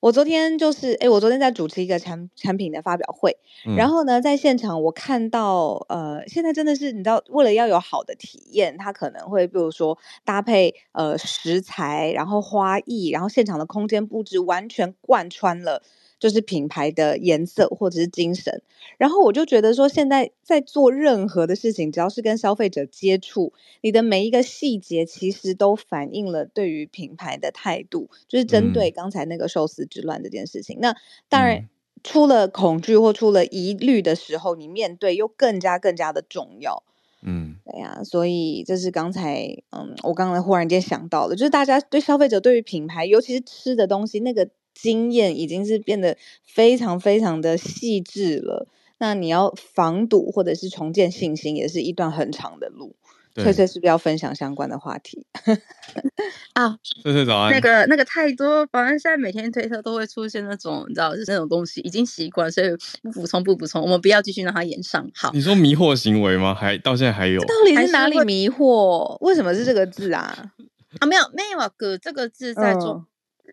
我昨天就是，哎，我昨天在主持一个产产品的发表会，嗯、然后呢，在现场我看到，呃，现在真的是你知道，为了要有好的体验，它可能会比如说搭配呃食材，然后花艺，然后现场的空间布置完全贯穿了。就是品牌的颜色或者是精神，然后我就觉得说，现在在做任何的事情，只要是跟消费者接触，你的每一个细节其实都反映了对于品牌的态度。就是针对刚才那个寿司之乱这件事情，嗯、那当然出了恐惧或出了疑虑的时候，你面对又更加更加的重要。嗯，对呀、啊，所以这是刚才嗯，我刚才忽然间想到的，就是大家对消费者对于品牌，尤其是吃的东西那个。经验已经是变得非常非常的细致了，那你要防堵或者是重建信心，也是一段很长的路。翠翠是不是要分享相关的话题 啊？翠翠早安。那个那个太多，反正现在每天推特都会出现那种，你知道，就是那种东西，已经习惯，所以不补充不补充，我们不要继续让它延上。好，你说迷惑行为吗？还到现在还有？到底是哪里迷惑？为什么是这个字啊？啊，没有没有啊，哥，这个字在中。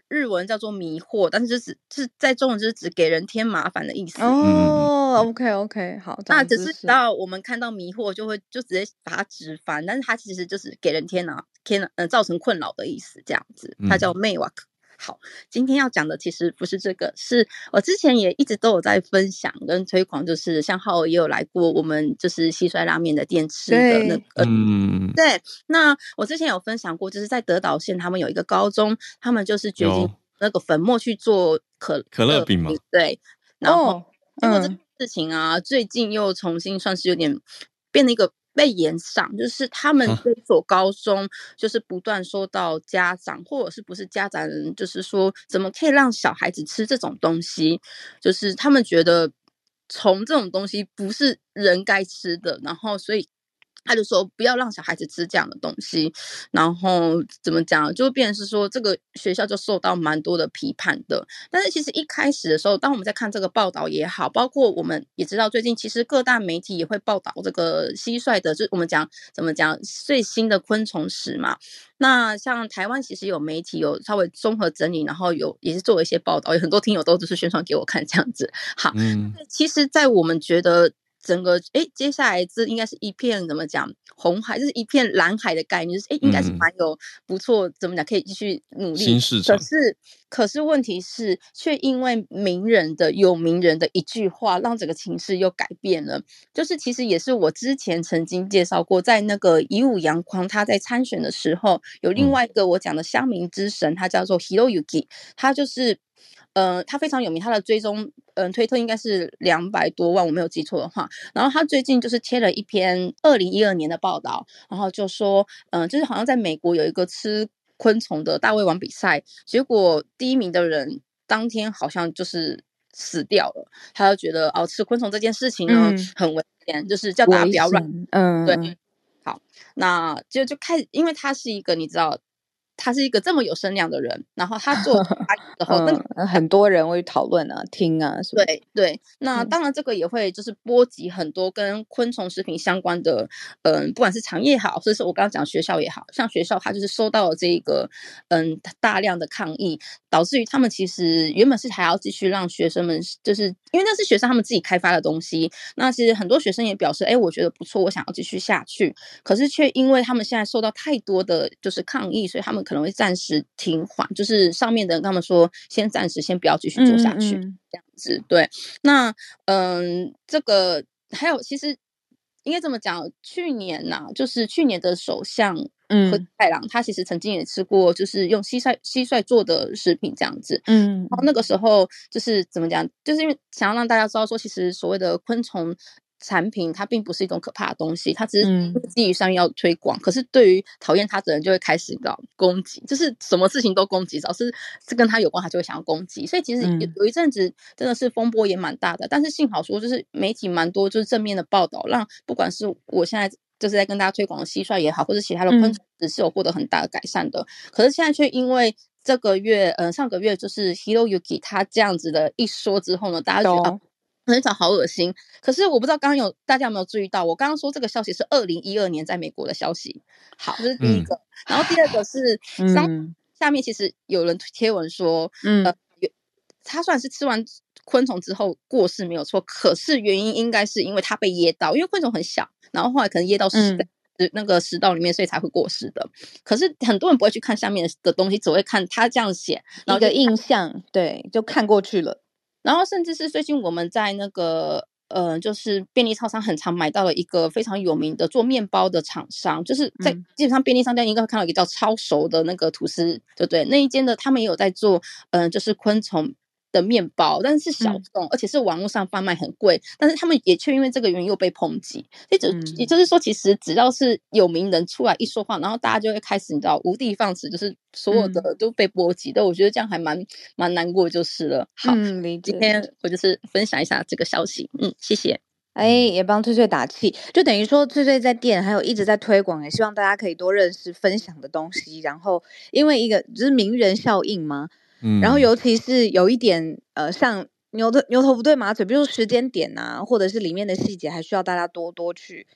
嗯日文叫做迷惑，但是就是是在中文就是指给人添麻烦的意思。哦、oh,，OK OK，好，那只是到我们看到迷惑就会就直接把它直翻，但是它其实就是给人添恼、添呃造成困扰的意思，这样子，它叫迷惑。好，今天要讲的其实不是这个，是我之前也一直都有在分享跟推广，就是像浩也有来过我们就是蟋蟀拉面的店吃的那个，嗯，对。那我之前有分享过，就是在德岛县，他们有一个高中，他们就是决定那个粉末去做可可乐饼嘛，对。然后结果这事情啊，最近又重新算是有点变了一个。被延上，就是他们这所高中，就是不断收到家长，或者是不是家长，就是说怎么可以让小孩子吃这种东西？就是他们觉得虫这种东西不是人该吃的，然后所以。他就说不要让小孩子吃这样的东西，然后怎么讲，就变成是说这个学校就受到蛮多的批判的。但是其实一开始的时候，当我们在看这个报道也好，包括我们也知道最近其实各大媒体也会报道这个蟋蟀的，就我们讲怎么讲最新的昆虫史嘛。那像台湾其实有媒体有稍微综合整理，然后有也是做了一些报道，有很多听友都只是宣传给我看这样子。好，嗯，其实，在我们觉得。整个哎，接下来这应该是一片怎么讲红海，就是一片蓝海的概念，就是哎，应该是蛮有不错，怎么讲可以继续努力。新市场。可是，可是问题是，却因为名人的有名人的一句话，让整个情势又改变了。就是其实也是我之前曾经介绍过，在那个以武扬匡他在参选的时候，有另外一个我讲的乡民之神，他叫做 Hiroyuki，他就是。呃，他非常有名，他的追踪，嗯、呃，推特应该是两百多万，我没有记错的话。然后他最近就是贴了一篇二零一二年的报道，然后就说，嗯、呃，就是好像在美国有一个吃昆虫的大胃王比赛，结果第一名的人当天好像就是死掉了，他就觉得哦，吃昆虫这件事情呢、嗯、很危险，就是叫大家不要乱。嗯，对。好，那就就开始，因为他是一个你知道。他是一个这么有声量的人，然后他做他的时 候，嗯、很多人会讨论啊、听啊，是是对对。那当然，这个也会就是波及很多跟昆虫食品相关的，嗯，不管是产业也好，或者是我刚刚讲学校也好，像学校，他就是收到了这个嗯大量的抗议，导致于他们其实原本是还要继续让学生们，就是因为那是学生他们自己开发的东西。那其实很多学生也表示，哎，我觉得不错，我想要继续下去。可是却因为他们现在受到太多的就是抗议，所以他们。可能会暂时停缓，就是上面的人跟他们说，先暂时先不要继续做下去，嗯嗯这样子。对，那嗯，这个还有，其实应该这么讲，去年呐、啊，就是去年的首相嗯和太郎，他其实曾经也吃过，就是用蟋蟀蟋蟀做的食品这样子。嗯，然后那个时候就是怎么讲，就是因为想要让大家知道说，其实所谓的昆虫。产品它并不是一种可怕的东西，它只是基于商业要推广。嗯、可是对于讨厌它的人，就会开始搞攻击，就是什么事情都攻击，只要是是跟他有关，他就会想要攻击。所以其实有有一阵子真的是风波也蛮大的，嗯、但是幸好说就是媒体蛮多，就是正面的报道，让不管是我现在就是在跟大家推广的蟋蟀也好，或者其他的昆虫，只是有获得很大的改善的。嗯、可是现在却因为这个月，嗯、呃，上个月就是 Hiroyuki 他这样子的一说之后呢，大家觉得。很少，好恶心。可是我不知道刚刚有大家有没有注意到，我刚刚说这个消息是二零一二年在美国的消息。好，这是第一个。嗯、然后第二个是，上下面其实有人贴文说，嗯，呃、他算是吃完昆虫之后过世没有错，可是原因应该是因为他被噎到，因为昆虫很小，然后后来可能噎到食那个食道里面，所以才会过世的。可是很多人不会去看下面的东西，只会看他这样写，然后一个印象，对，就看过去了。然后甚至是最近我们在那个呃，就是便利超商很常买到了一个非常有名的做面包的厂商，就是在基本上便利商店应该会看到一个叫超熟的那个吐司，对不对？那一间的他们也有在做，嗯、呃，就是昆虫。的面包，但是是小众，嗯、而且是网络上贩卖很贵，但是他们也却因为这个原因又被抨击。也就、嗯、也就是说，其实只要是有名人出来一说话，然后大家就会开始你知道无的放矢，就是所有的都被波及。但、嗯、我觉得这样还蛮蛮难过，就是了。好，嗯、今天我就是分享一下这个消息。嗯，谢谢。哎，也帮翠翠打气，就等于说翠翠在店还有一直在推广，也希望大家可以多认识分享的东西。然后因为一个就是名人效应嘛。嗯，然后尤其是有一点呃，像牛头牛头不对马嘴，比如说时间点、啊，或者是里面的细节，还需要大家多多去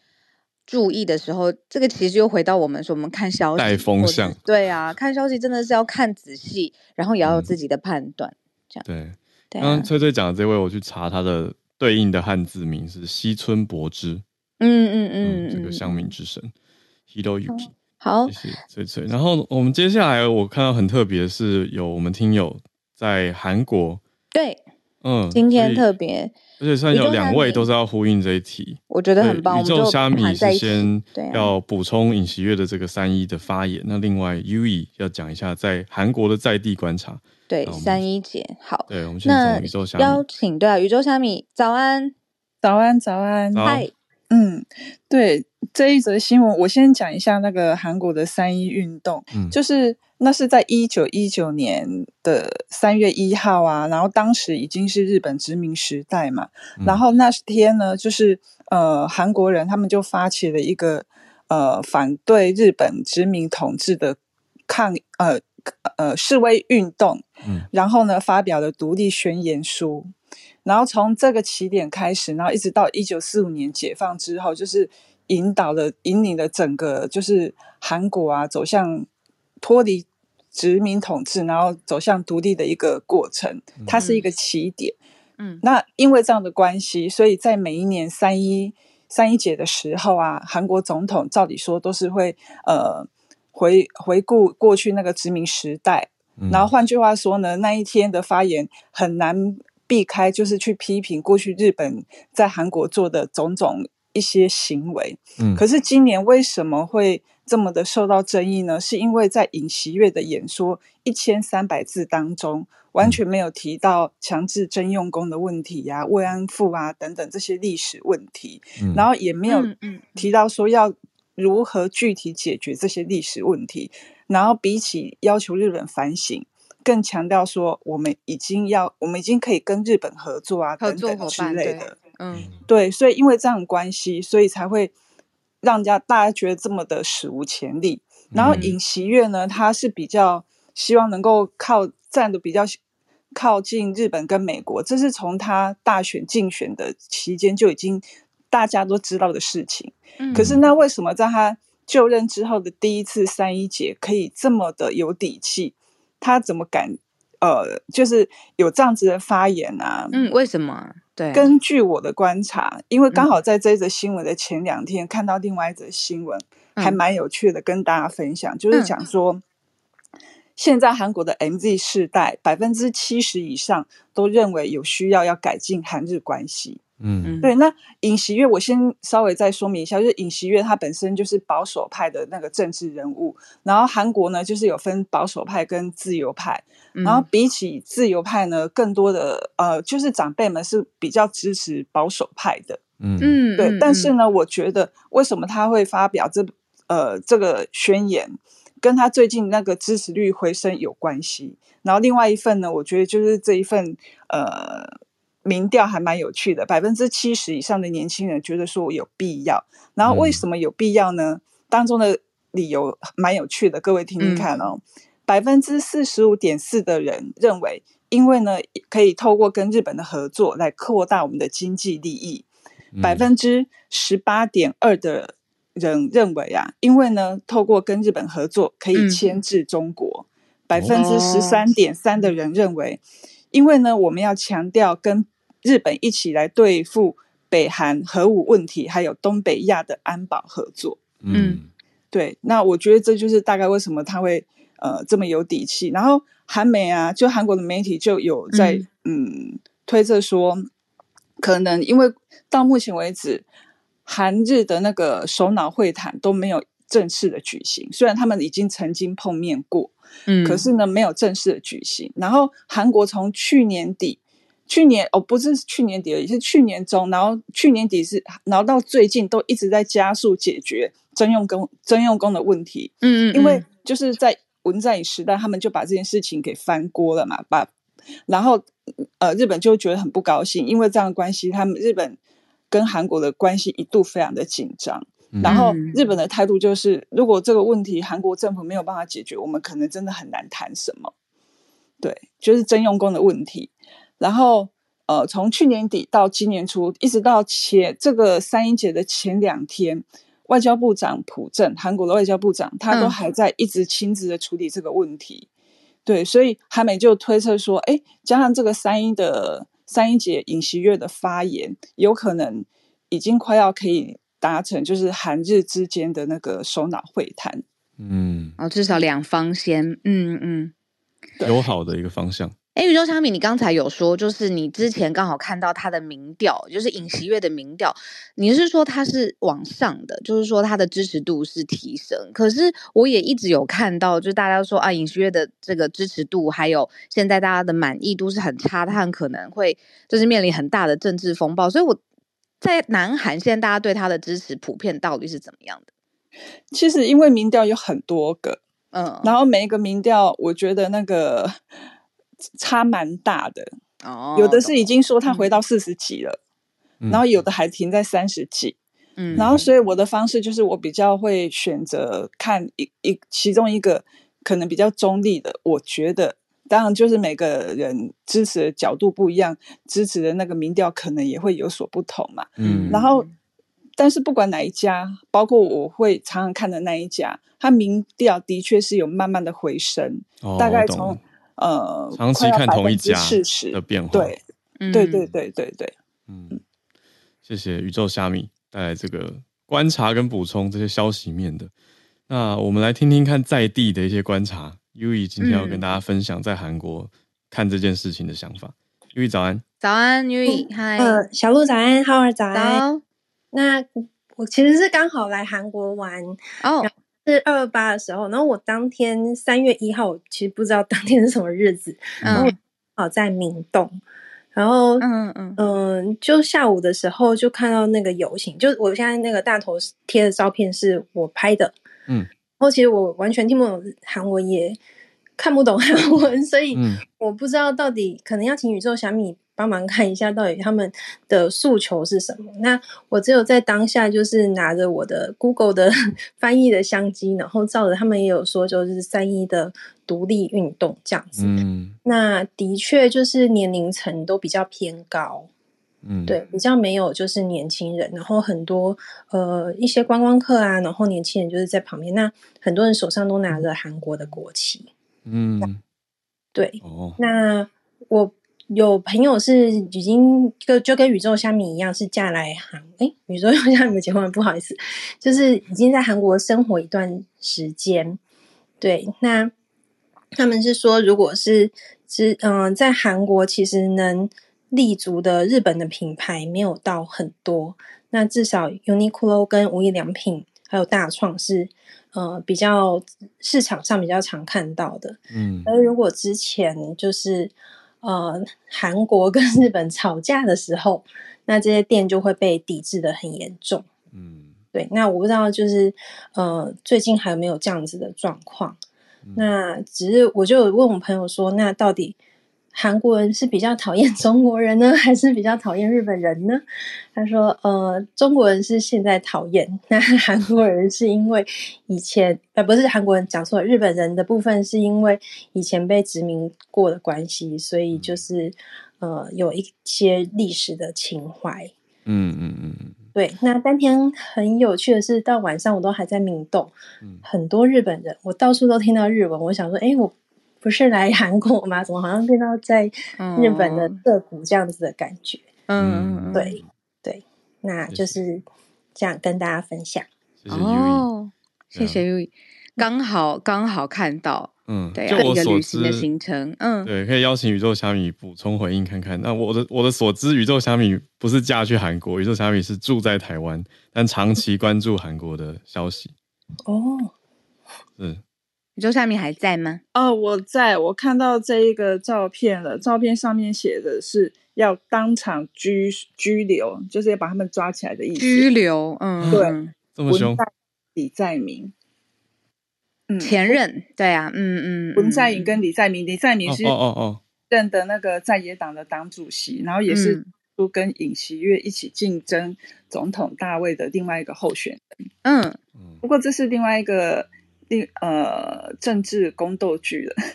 注意的时候，这个其实又回到我们说，我们看消息带风向，对啊，看消息真的是要看仔细，然后也要有自己的判断，嗯、这样对。刚刚翠翠讲的这位，我去查他的对应的汉字名是西村博之，嗯嗯嗯，嗯，这个乡民之神 Hiroyuki。好，谢谢翠翠。然后我们接下来，我看到很特别的是，有我们听友在韩国。对，嗯，今天特别，而且算有两位都是要呼应这一题，我觉得很棒。宇宙虾米是先要补充尹锡月的这个三一的发言，那另外 U E 要讲一下在韩国的在地观察。对，三一节好。对，我们先从宇宙虾米邀请，对啊，宇宙虾米早安，早安，早安，嗨。嗯，对这一则新闻，我先讲一下那个韩国的三一运动，嗯，就是那是在一九一九年的三月一号啊，然后当时已经是日本殖民时代嘛，嗯、然后那天呢，就是呃韩国人他们就发起了一个呃反对日本殖民统治的抗呃呃示威运动，嗯，然后呢发表了独立宣言书。然后从这个起点开始，然后一直到一九四五年解放之后，就是引导了、引领了整个就是韩国啊走向脱离殖民统治，然后走向独立的一个过程。它是一个起点。嗯，那因为这样的关系，所以在每一年三一三一节的时候啊，韩国总统照理说都是会呃回回顾过去那个殖民时代。然后换句话说呢，那一天的发言很难。避开就是去批评过去日本在韩国做的种种一些行为，嗯，可是今年为什么会这么的受到争议呢？是因为在尹锡悦的演说一千三百字当中，完全没有提到强制征用工的问题呀、啊、慰安妇啊等等这些历史问题，嗯、然后也没有提到说要如何具体解决这些历史问题，然后比起要求日本反省。更强调说，我们已经要，我们已经可以跟日本合作啊，合作等等之类的。嗯，对，所以因为这样的关系，所以才会让人家大家觉得这么的史无前例。然后尹锡悦呢，他是比较希望能够靠站的比较靠近日本跟美国，这是从他大选竞选的期间就已经大家都知道的事情。嗯，可是那为什么在他就任之后的第一次三一节可以这么的有底气？他怎么敢？呃，就是有这样子的发言啊？嗯，为什么？对，根据我的观察，因为刚好在这一则新闻的前两天，嗯、看到另外一则新闻，还蛮有趣的，跟大家分享，嗯、就是讲说，现在韩国的 MZ 世代百分之七十以上都认为有需要要改进韩日关系。嗯，对。那尹锡悦，我先稍微再说明一下，就是尹锡悦他本身就是保守派的那个政治人物，然后韩国呢就是有分保守派跟自由派，然后比起自由派呢，更多的呃就是长辈们是比较支持保守派的。嗯嗯，对。但是呢，我觉得为什么他会发表这呃这个宣言，跟他最近那个支持率回升有关系。然后另外一份呢，我觉得就是这一份呃。民调还蛮有趣的，百分之七十以上的年轻人觉得说有必要。然后为什么有必要呢？嗯、当中的理由蛮有趣的，各位听听看哦。百分之四十五点四的人认为，因为呢可以透过跟日本的合作来扩大我们的经济利益。百分之十八点二的人认为啊，因为呢透过跟日本合作可以牵制中国。百分之十三点三的人认为。因为呢，我们要强调跟日本一起来对付北韩核武问题，还有东北亚的安保合作。嗯，对。那我觉得这就是大概为什么他会呃这么有底气。然后韩媒啊，就韩国的媒体就有在嗯，嗯推测说，可能因为到目前为止，韩日的那个首脑会谈都没有正式的举行，虽然他们已经曾经碰面过。嗯，可是呢，没有正式的举行。然后韩国从去年底，去年哦，不是去年底而已，是去年中，然后去年底是，然后到最近都一直在加速解决征用工征用工的问题。嗯，嗯嗯，因为就是在文在寅时代，他们就把这件事情给翻锅了嘛，把然后呃，日本就觉得很不高兴，因为这样的关系，他们日本跟韩国的关系一度非常的紧张。然后日本的态度就是，如果这个问题韩国政府没有办法解决，我们可能真的很难谈什么。对，就是征用工的问题。然后呃，从去年底到今年初，一直到前这个三一节的前两天，外交部长朴正，韩国的外交部长，他都还在一直亲自的处理这个问题。嗯、对，所以韩美就推测说，哎，加上这个三一的三一节尹锡月的发言，有可能已经快要可以。达成就是韩日之间的那个首脑会谈，嗯，哦，至少两方先，嗯嗯，友好的一个方向。哎，宇宙小米，你刚才有说，就是你之前刚好看到他的民调，就是尹锡悦的民调，你是说他是往上的，就是说他的支持度是提升。可是我也一直有看到，就是大家都说啊，尹锡悦的这个支持度，还有现在大家的满意度是很差，他很可能会就是面临很大的政治风暴。所以我。在南韩，现在大家对他的支持普遍到底是怎么样的？其实因为民调有很多个，嗯，然后每一个民调，我觉得那个差蛮大的。哦，有的是已经说他回到四十几了，嗯，然后有的还停在三十几。嗯，然后所以我的方式就是我比较会选择看一一其中一个可能比较中立的，我觉得。当然，就是每个人支持的角度不一样，支持的那个民调可能也会有所不同嘛。嗯，然后，但是不管哪一家，包括我会常常看的那一家，它民调的确是有慢慢的回升，哦、大概从呃长期看同一家事实的变化。对，嗯、对对对对对。嗯，谢谢宇宙虾米带来这个观察跟补充这些消息面的。那我们来听听看在地的一些观察。Uee 今天要跟大家分享在韩国看这件事情的想法。Uee 早安，早安，Uee 嗨，呃，小鹿早安，浩儿早安。早。那我其实是刚好来韩国玩哦，是二二八的时候，然后我当天三月一号，我其实不知道当天是什么日子，嗯、然后我好在明洞，然后嗯嗯嗯，就下午的时候就看到那个游行，就我现在那个大头贴的照片是我拍的，嗯。然后其实我完全听不懂韩文，也看不懂 韩文，所以我不知道到底可能要请宇宙小米帮忙看一下，到底他们的诉求是什么。那我只有在当下就是拿着我的 Google 的 翻译的相机，然后照着他们也有说，就是三一的独立运动这样子。嗯，那的确就是年龄层都比较偏高。嗯，对，比较没有就是年轻人，然后很多呃一些观光客啊，然后年轻人就是在旁边，那很多人手上都拿着韩国的国旗。嗯，对。哦，那我有朋友是已经就就跟宇宙虾米一样，是嫁来韩，诶，宇宙虾米结婚，不好意思，就是已经在韩国生活一段时间。对，那他们是说，如果是是嗯、呃，在韩国其实能。立足的日本的品牌没有到很多，那至少 Uniqlo 跟无印良品还有大创是呃比较市场上比较常看到的。嗯，而如果之前就是呃韩国跟日本吵架的时候，那这些店就会被抵制的很严重。嗯，对。那我不知道就是呃最近还有没有这样子的状况？嗯，那只是我就问我朋友说，那到底？韩国人是比较讨厌中国人呢，还是比较讨厌日本人呢？他说：“呃，中国人是现在讨厌，那韩国人是因为以前，呃，不是韩国人讲错了，日本人的部分是因为以前被殖民过的关系，所以就是呃有一些历史的情怀。”嗯嗯嗯嗯，对。那当天很有趣的是，到晚上我都还在明洞，很多日本人，我到处都听到日文，我想说，哎，我。不是来韩国吗？怎么好像变到在日本的涩谷这样子的感觉？嗯，对对，那就是这样跟大家分享。谢谢谢谢 Yui，刚好刚好看到，嗯，对，一个旅行的行程，嗯，对，可以邀请宇宙虾米补充回应看看。那我的我的所知，宇宙虾米不是嫁去韩国，宇宙虾米是住在台湾，但长期关注韩国的消息。哦，是。宇宙虾米还在吗？哦，我在，我看到这一个照片了。照片上面写的是要当场拘拘留，就是要把他们抓起来的意思。拘留，嗯，对，这么凶。李在明，嗯，前任，对啊，嗯嗯，文在寅跟李在明，李在明是哦哦哦，任的那个在野党的党主席，然后也是都跟尹锡悦一起竞争总统大位的另外一个候选人。嗯，不过这是另外一个。呃，政治宫斗剧了。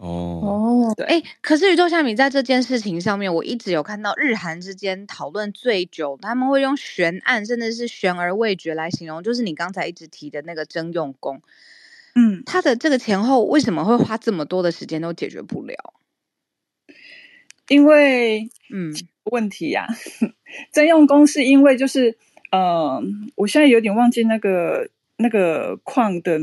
哦哦，对，哎，可是宇宙虾米在这件事情上面，我一直有看到日韩之间讨论最久，他们会用悬案，甚至是悬而未决来形容，就是你刚才一直提的那个征用工。嗯，他的这个前后为什么会花这么多的时间都解决不了？因为，嗯，问题呀、啊，征用工是因为就是，呃，我现在有点忘记那个那个矿的。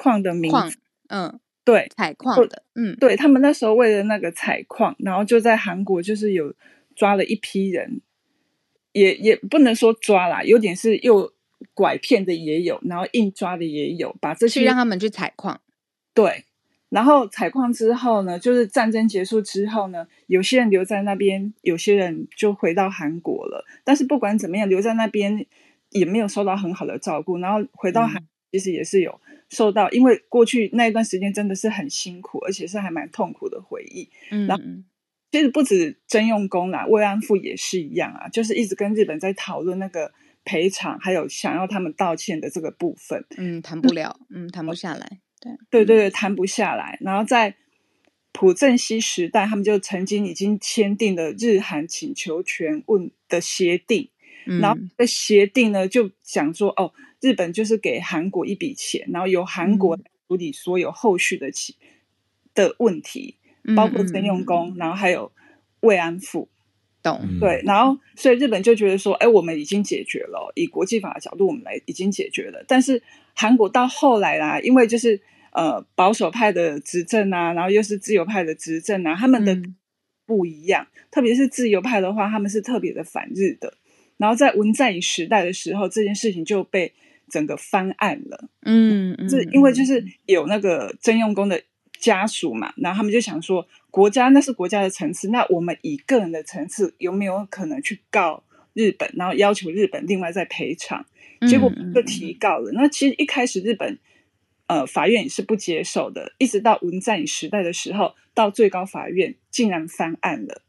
矿的名字，嗯，对，采矿的，嗯，对他们那时候为了那个采矿，然后就在韩国就是有抓了一批人，也也不能说抓啦，有点是又拐骗的也有，然后硬抓的也有，把这些让他们去采矿，对，然后采矿之后呢，就是战争结束之后呢，有些人留在那边，有些人就回到韩国了，但是不管怎么样，留在那边也没有受到很好的照顾，然后回到韩其实也是有。受到，因为过去那一段时间真的是很辛苦，而且是还蛮痛苦的回忆。嗯，然后其实不止征用工啦，慰安妇也是一样啊，就是一直跟日本在讨论那个赔偿，还有想要他们道歉的这个部分。嗯，谈不了，嗯，谈不下来。对，对对对，谈不下来。然后在朴正熙时代，他们就曾经已经签订了日韩请求权问的协定。嗯，然后的协定呢，就讲说哦。日本就是给韩国一笔钱，然后由韩国处理所有后续的起的问题，嗯、包括征用工，嗯、然后还有慰安妇，懂？对，然后所以日本就觉得说，哎，我们已经解决了，以国际法的角度，我们来已经解决了。但是韩国到后来啦，因为就是呃保守派的执政啊，然后又是自由派的执政啊，他们的不一样，嗯、特别是自由派的话，他们是特别的反日的。然后在文在寅时代的时候，这件事情就被。整个翻案了，嗯，是因为就是有那个征用工的家属嘛，然后他们就想说，国家那是国家的层次，那我们以个人的层次有没有可能去告日本，然后要求日本另外再赔偿？结果就提告了。那其实一开始日本，呃，法院也是不接受的，一直到文在寅时代的时候，到最高法院竟然翻案了，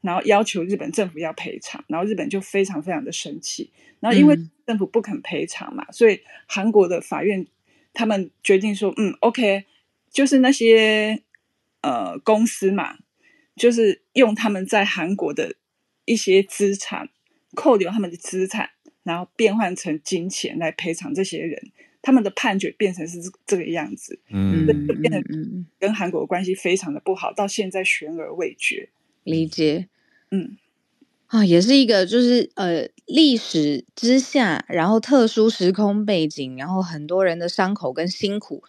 然后要求日本政府要赔偿，然后日本就非常非常的生气，然后因为政府不肯赔偿嘛，嗯、所以韩国的法院他们决定说，嗯，OK，就是那些呃公司嘛，就是用他们在韩国的一些资产，扣留他们的资产，然后变换成金钱来赔偿这些人。他们的判决变成是这个样子，嗯，变得跟韩国关系非常的不好，到现在悬而未决。理解，嗯，啊，也是一个就是呃历史之下，然后特殊时空背景，然后很多人的伤口跟辛苦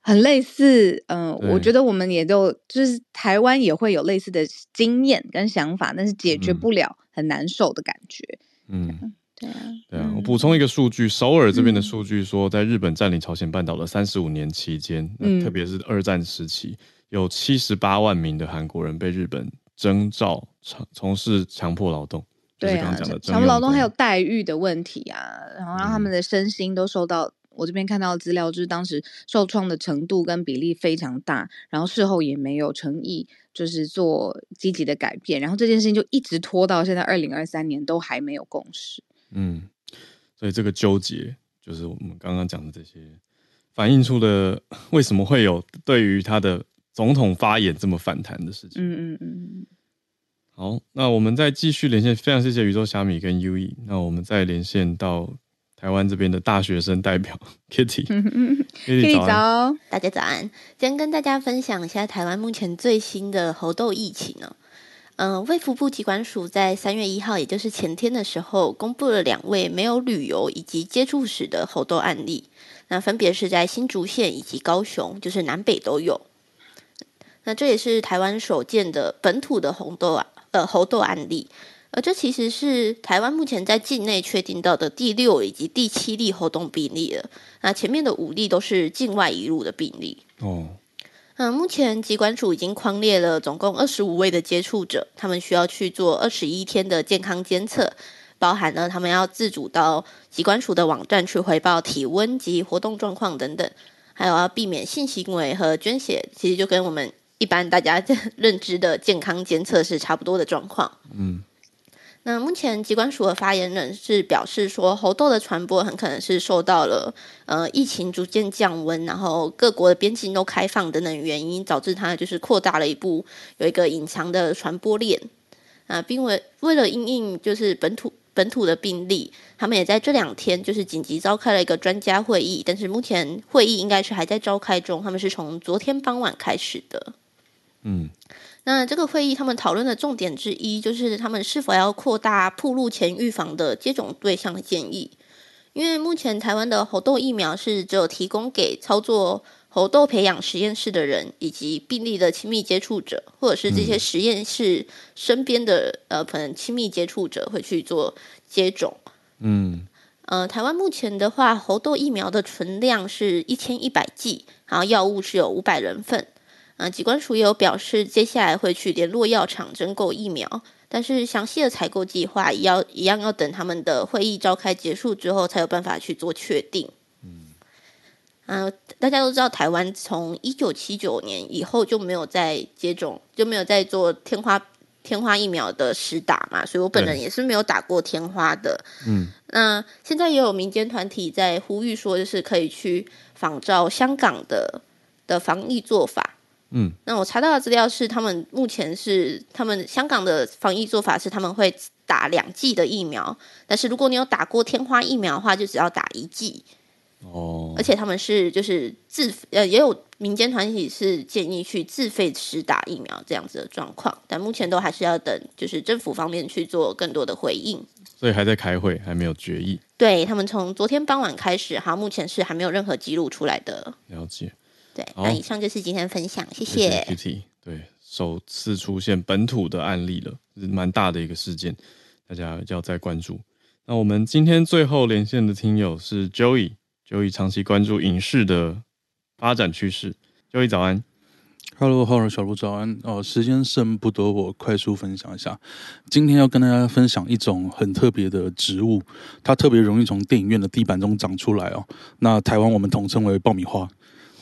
很类似，嗯、呃，我觉得我们也都就是台湾也会有类似的经验跟想法，但是解决不了，很难受的感觉，嗯。对啊，对啊，我补充一个数据，首尔这边的数据说，在日本占领朝鲜半岛的三十五年期间，嗯、特别是二战时期，有七十八万名的韩国人被日本征兆从从事强迫劳动。对啊，强迫劳动还有待遇的问题啊，然后让他们的身心都受到。嗯、我这边看到的资料就是当时受创的程度跟比例非常大，然后事后也没有诚意，就是做积极的改变，然后这件事情就一直拖到现在二零二三年都还没有共识。嗯，所以这个纠结就是我们刚刚讲的这些，反映出的为什么会有对于他的总统发言这么反弹的事情。嗯嗯嗯。好，那我们再继续连线，非常谢谢宇宙虾米跟 U E。那我们再连线到台湾这边的大学生代表 Kitty。Kitty 早，大家早安。今天跟大家分享一下台湾目前最新的猴痘疫情呢。嗯，卫福部疾管署在三月一号，也就是前天的时候，公布了两位没有旅游以及接触史的猴痘案例。那分别是在新竹县以及高雄，就是南北都有。那这也是台湾首见的本土的猴痘啊，呃，猴痘案例。而这其实是台湾目前在境内确定到的第六以及第七例猴痘病例了。那前面的五例都是境外移入的病例。哦。嗯，目前疾管署已经框列了总共二十五位的接触者，他们需要去做二十一天的健康监测，包含了他们要自主到疾管署的网站去回报体温及活动状况等等，还有要避免性行为和捐血，其实就跟我们一般大家 认知的健康监测是差不多的状况。嗯。那目前疾管署的发言人是表示说，猴痘的传播很可能是受到了呃疫情逐渐降温，然后各国的边境都开放等等原因，导致它就是扩大了一步，有一个隐藏的传播链啊，并为为了应应就是本土本土的病例，他们也在这两天就是紧急召开了一个专家会议，但是目前会议应该是还在召开中，他们是从昨天傍晚开始的，嗯。那这个会议，他们讨论的重点之一就是他们是否要扩大铺路前预防的接种对象的建议。因为目前台湾的猴痘疫苗是只有提供给操作猴痘培养实验室的人，以及病例的亲密接触者，或者是这些实验室身边的呃可能亲密接触者会去做接种。嗯，呃，台湾目前的话，猴痘疫苗的存量是一千一百剂，然后药物是有五百人份。啊，疾管署也有表示，接下来会去联络药厂征购疫苗，但是详细的采购计划也要一样要等他们的会议召开结束之后才有办法去做确定。嗯，啊，大家都知道，台湾从一九七九年以后就没有再接种，就没有再做天花天花疫苗的实打嘛，所以我本人也是没有打过天花的。嗯，那现在也有民间团体在呼吁说，就是可以去仿照香港的的防疫做法。嗯，那我查到的资料是，他们目前是他们香港的防疫做法是，他们会打两剂的疫苗，但是如果你有打过天花疫苗的话，就只要打一剂。哦，而且他们是就是自呃也有民间团体是建议去自费施打疫苗这样子的状况，但目前都还是要等就是政府方面去做更多的回应。所以还在开会，还没有决议。对，他们从昨天傍晚开始，哈，目前是还没有任何记录出来的。了解。对，那以上就是今天的分享，谢谢。谢谢对，首次出现本土的案例了，是蛮大的一个事件，大家要再关注。那我们今天最后连线的听友是 Joey，Joey 长期关注影视的发展趋势。Joey 早安 Hello，浩尔小鹿早安哦。时间剩不多，我快速分享一下。今天要跟大家分享一种很特别的植物，它特别容易从电影院的地板中长出来哦。那台湾我们统称为爆米花。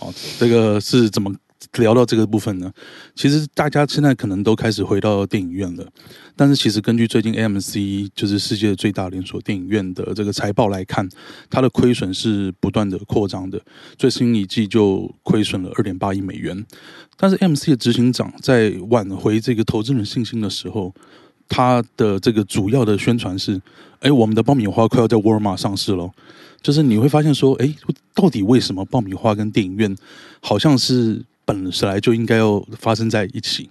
哦，这个是怎么？聊到这个部分呢，其实大家现在可能都开始回到电影院了，但是其实根据最近 AMC 就是世界最大连锁电影院的这个财报来看，它的亏损是不断的扩张的，最新一季就亏损了二点八亿美元。但是 AMC 的执行长在挽回这个投资人信心的时候，他的这个主要的宣传是：哎，我们的爆米花快要在沃尔玛上市了。就是你会发现说，哎，到底为什么爆米花跟电影院好像是？本来就应该要发生在一起，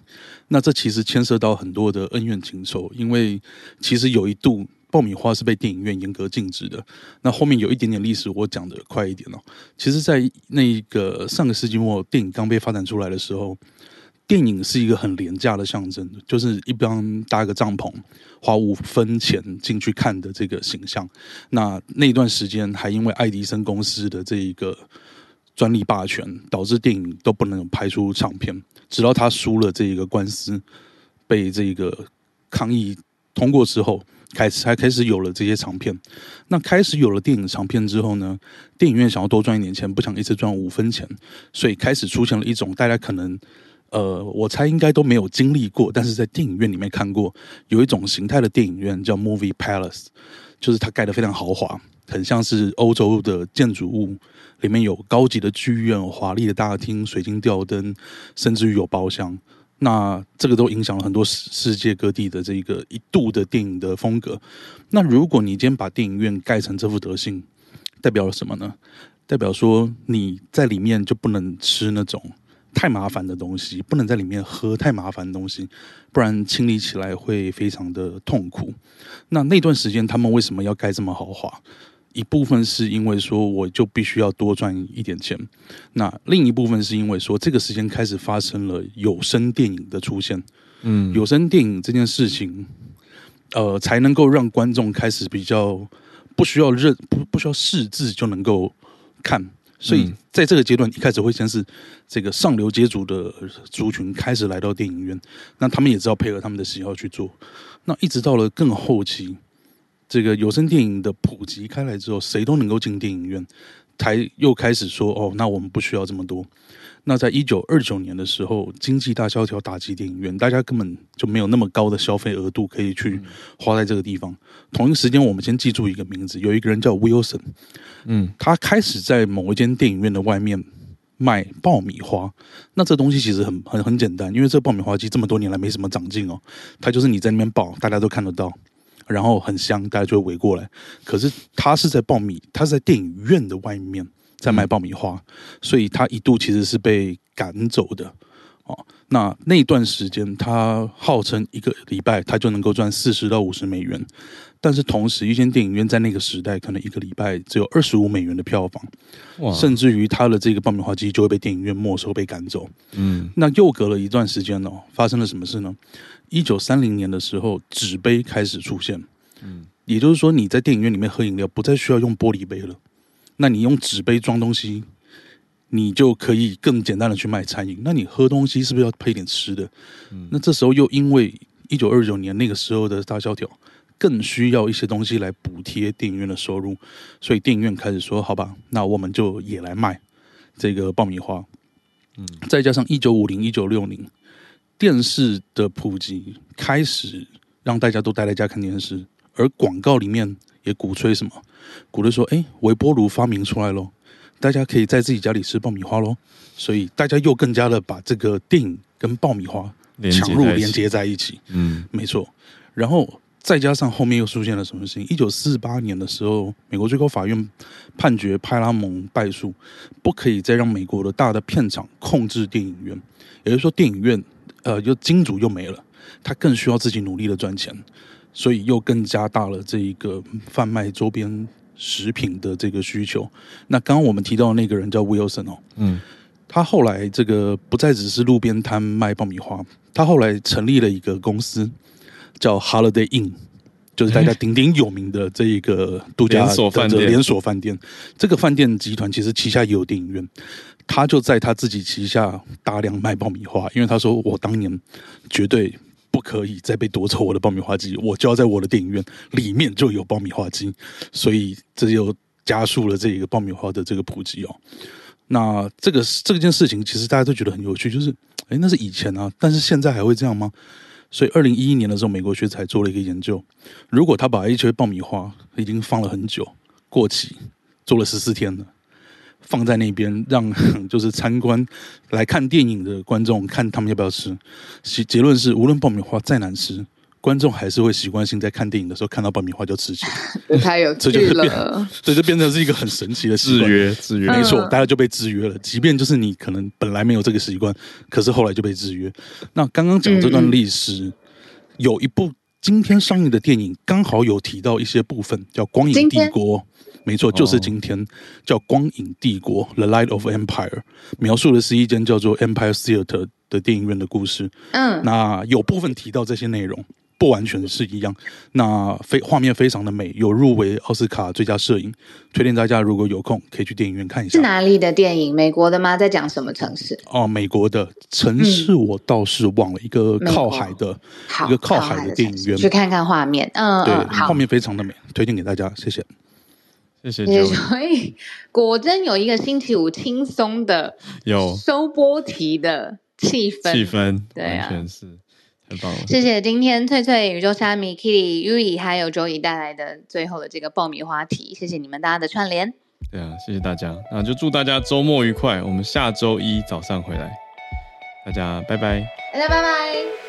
那这其实牵涉到很多的恩怨情仇，因为其实有一度爆米花是被电影院严格禁止的。那后面有一点点历史，我讲的快一点哦。其实，在那个上个世纪末，电影刚被发展出来的时候，电影是一个很廉价的象征，就是一般搭个帐篷，花五分钱进去看的这个形象。那那段时间还因为爱迪生公司的这一个。专利霸权导致电影都不能拍出长片，直到他输了这一个官司，被这个抗议通过之后，开始才开始有了这些长片。那开始有了电影长片之后呢，电影院想要多赚一点钱，不想一次赚五分钱，所以开始出现了一种大家可能，呃，我猜应该都没有经历过，但是在电影院里面看过，有一种形态的电影院叫 Movie Palace，就是它盖得非常豪华，很像是欧洲的建筑物。里面有高级的剧院、华丽的大厅、水晶吊灯，甚至于有包厢。那这个都影响了很多世界各地的这个一度的电影的风格。那如果你今天把电影院盖成这副德行，代表了什么呢？代表说你在里面就不能吃那种太麻烦的东西，不能在里面喝太麻烦的东西，不然清理起来会非常的痛苦。那那段时间他们为什么要盖这么豪华？一部分是因为说我就必须要多赚一点钱，那另一部分是因为说这个时间开始发生了有声电影的出现，嗯，有声电影这件事情，呃，才能够让观众开始比较不需要认不不需要识字就能够看，所以在这个阶段一开始会先是这个上流阶级的族群开始来到电影院，那他们也知道配合他们的喜好去做，那一直到了更后期。这个有声电影的普及开来之后，谁都能够进电影院，才又开始说哦，那我们不需要这么多。那在一九二九年的时候，经济大萧条打击电影院，大家根本就没有那么高的消费额度可以去花在这个地方。同一时间，我们先记住一个名字，有一个人叫 Wilson，嗯，他开始在某一间电影院的外面卖爆米花。那这东西其实很很很简单，因为这爆米花机这么多年来没什么长进哦，它就是你在那边爆，大家都看得到。然后很香，大家就会围过来。可是他是在爆米，他是在电影院的外面在卖爆米花，所以他一度其实是被赶走的。哦，那那段时间他号称一个礼拜他就能够赚四十到五十美元，但是同时一间电影院在那个时代可能一个礼拜只有二十五美元的票房，哇甚至于他的这个爆米花机就会被电影院没收被赶走。嗯，那又隔了一段时间哦，发生了什么事呢？一九三零年的时候，纸杯开始出现。嗯，也就是说，你在电影院里面喝饮料，不再需要用玻璃杯了。那你用纸杯装东西，你就可以更简单的去卖餐饮。那你喝东西是不是要配点吃的？嗯，那这时候又因为一九二九年那个时候的大萧条，更需要一些东西来补贴电影院的收入，所以电影院开始说：“好吧，那我们就也来卖这个爆米花。”嗯，再加上一九五零、一九六零。电视的普及开始让大家都待在家看电视，而广告里面也鼓吹什么？鼓励说：“哎，微波炉发明出来喽，大家可以在自己家里吃爆米花喽。”所以大家又更加的把这个电影跟爆米花强入连接在一起。嗯，没错。然后再加上后面又出现了什么事情？一九四八年的时候，美国最高法院判决派拉蒙败诉，不可以再让美国的大的片场控制电影院，也就是说，电影院。呃，就金主又没了，他更需要自己努力的赚钱，所以又更加大了这一个贩卖周边食品的这个需求。那刚刚我们提到的那个人叫 Wilson 哦，嗯，他后来这个不再只是路边摊卖爆米花，他后来成立了一个公司叫 Holiday Inn，就是大家鼎鼎有名的这一个度假连锁饭店。连锁饭店，这个饭店集团其实旗下也有电影院，他就在他自己旗下大量卖爆米花，因为他说我当年绝对不可以再被夺走我的爆米花机，我就要在我的电影院里面就有爆米花机，所以这就加速了这一个爆米花的这个普及哦。那这个这件事情其实大家都觉得很有趣，就是哎，那是以前啊，但是现在还会这样吗？所以二零一一年的时候，美国学者做了一个研究，如果他把一些爆米花已经放了很久、过期，做了十四天了，放在那边，让 就是参观来看电影的观众看他们要不要吃，结论是，无论爆米花再难吃。观众还是会习惯性在看电影的时候看到爆米花就吃起来，太有 趣了。所以就变成是一个很神奇的制约，制约没错，大家就被制约了。即便就是你可能本来没有这个习惯，可是后来就被制约。那刚刚讲这段历史，嗯、有一部今天上映的电影，刚好有提到一些部分，叫《光影帝国》。没错，就是今天叫《光影帝国》（The Light of Empire），描述的是一间叫做 Empire Theater 的电影院的故事。嗯，那有部分提到这些内容。不完全是一样，那非画面非常的美，有入围奥斯卡最佳摄影，推荐大家如果有空可以去电影院看一下。是哪里的电影？美国的吗？在讲什么城市？哦，美国的城市我倒是忘了，嗯、一个靠海的，一个靠海的电影院，去看看画面。嗯，对，画面非常的美，推荐给大家，谢谢，谢谢。所以果真有一个星期五轻松的有收播题的气氛，气氛对啊，完全是。谢谢今天翠翠、宇宙虾米、Kitty、Yui 还有 Joey 带来的最后的这个爆米花题，谢谢你们大家的串联。对啊，谢谢大家，那就祝大家周末愉快。我们下周一早上回来，大家拜拜，大家拜拜。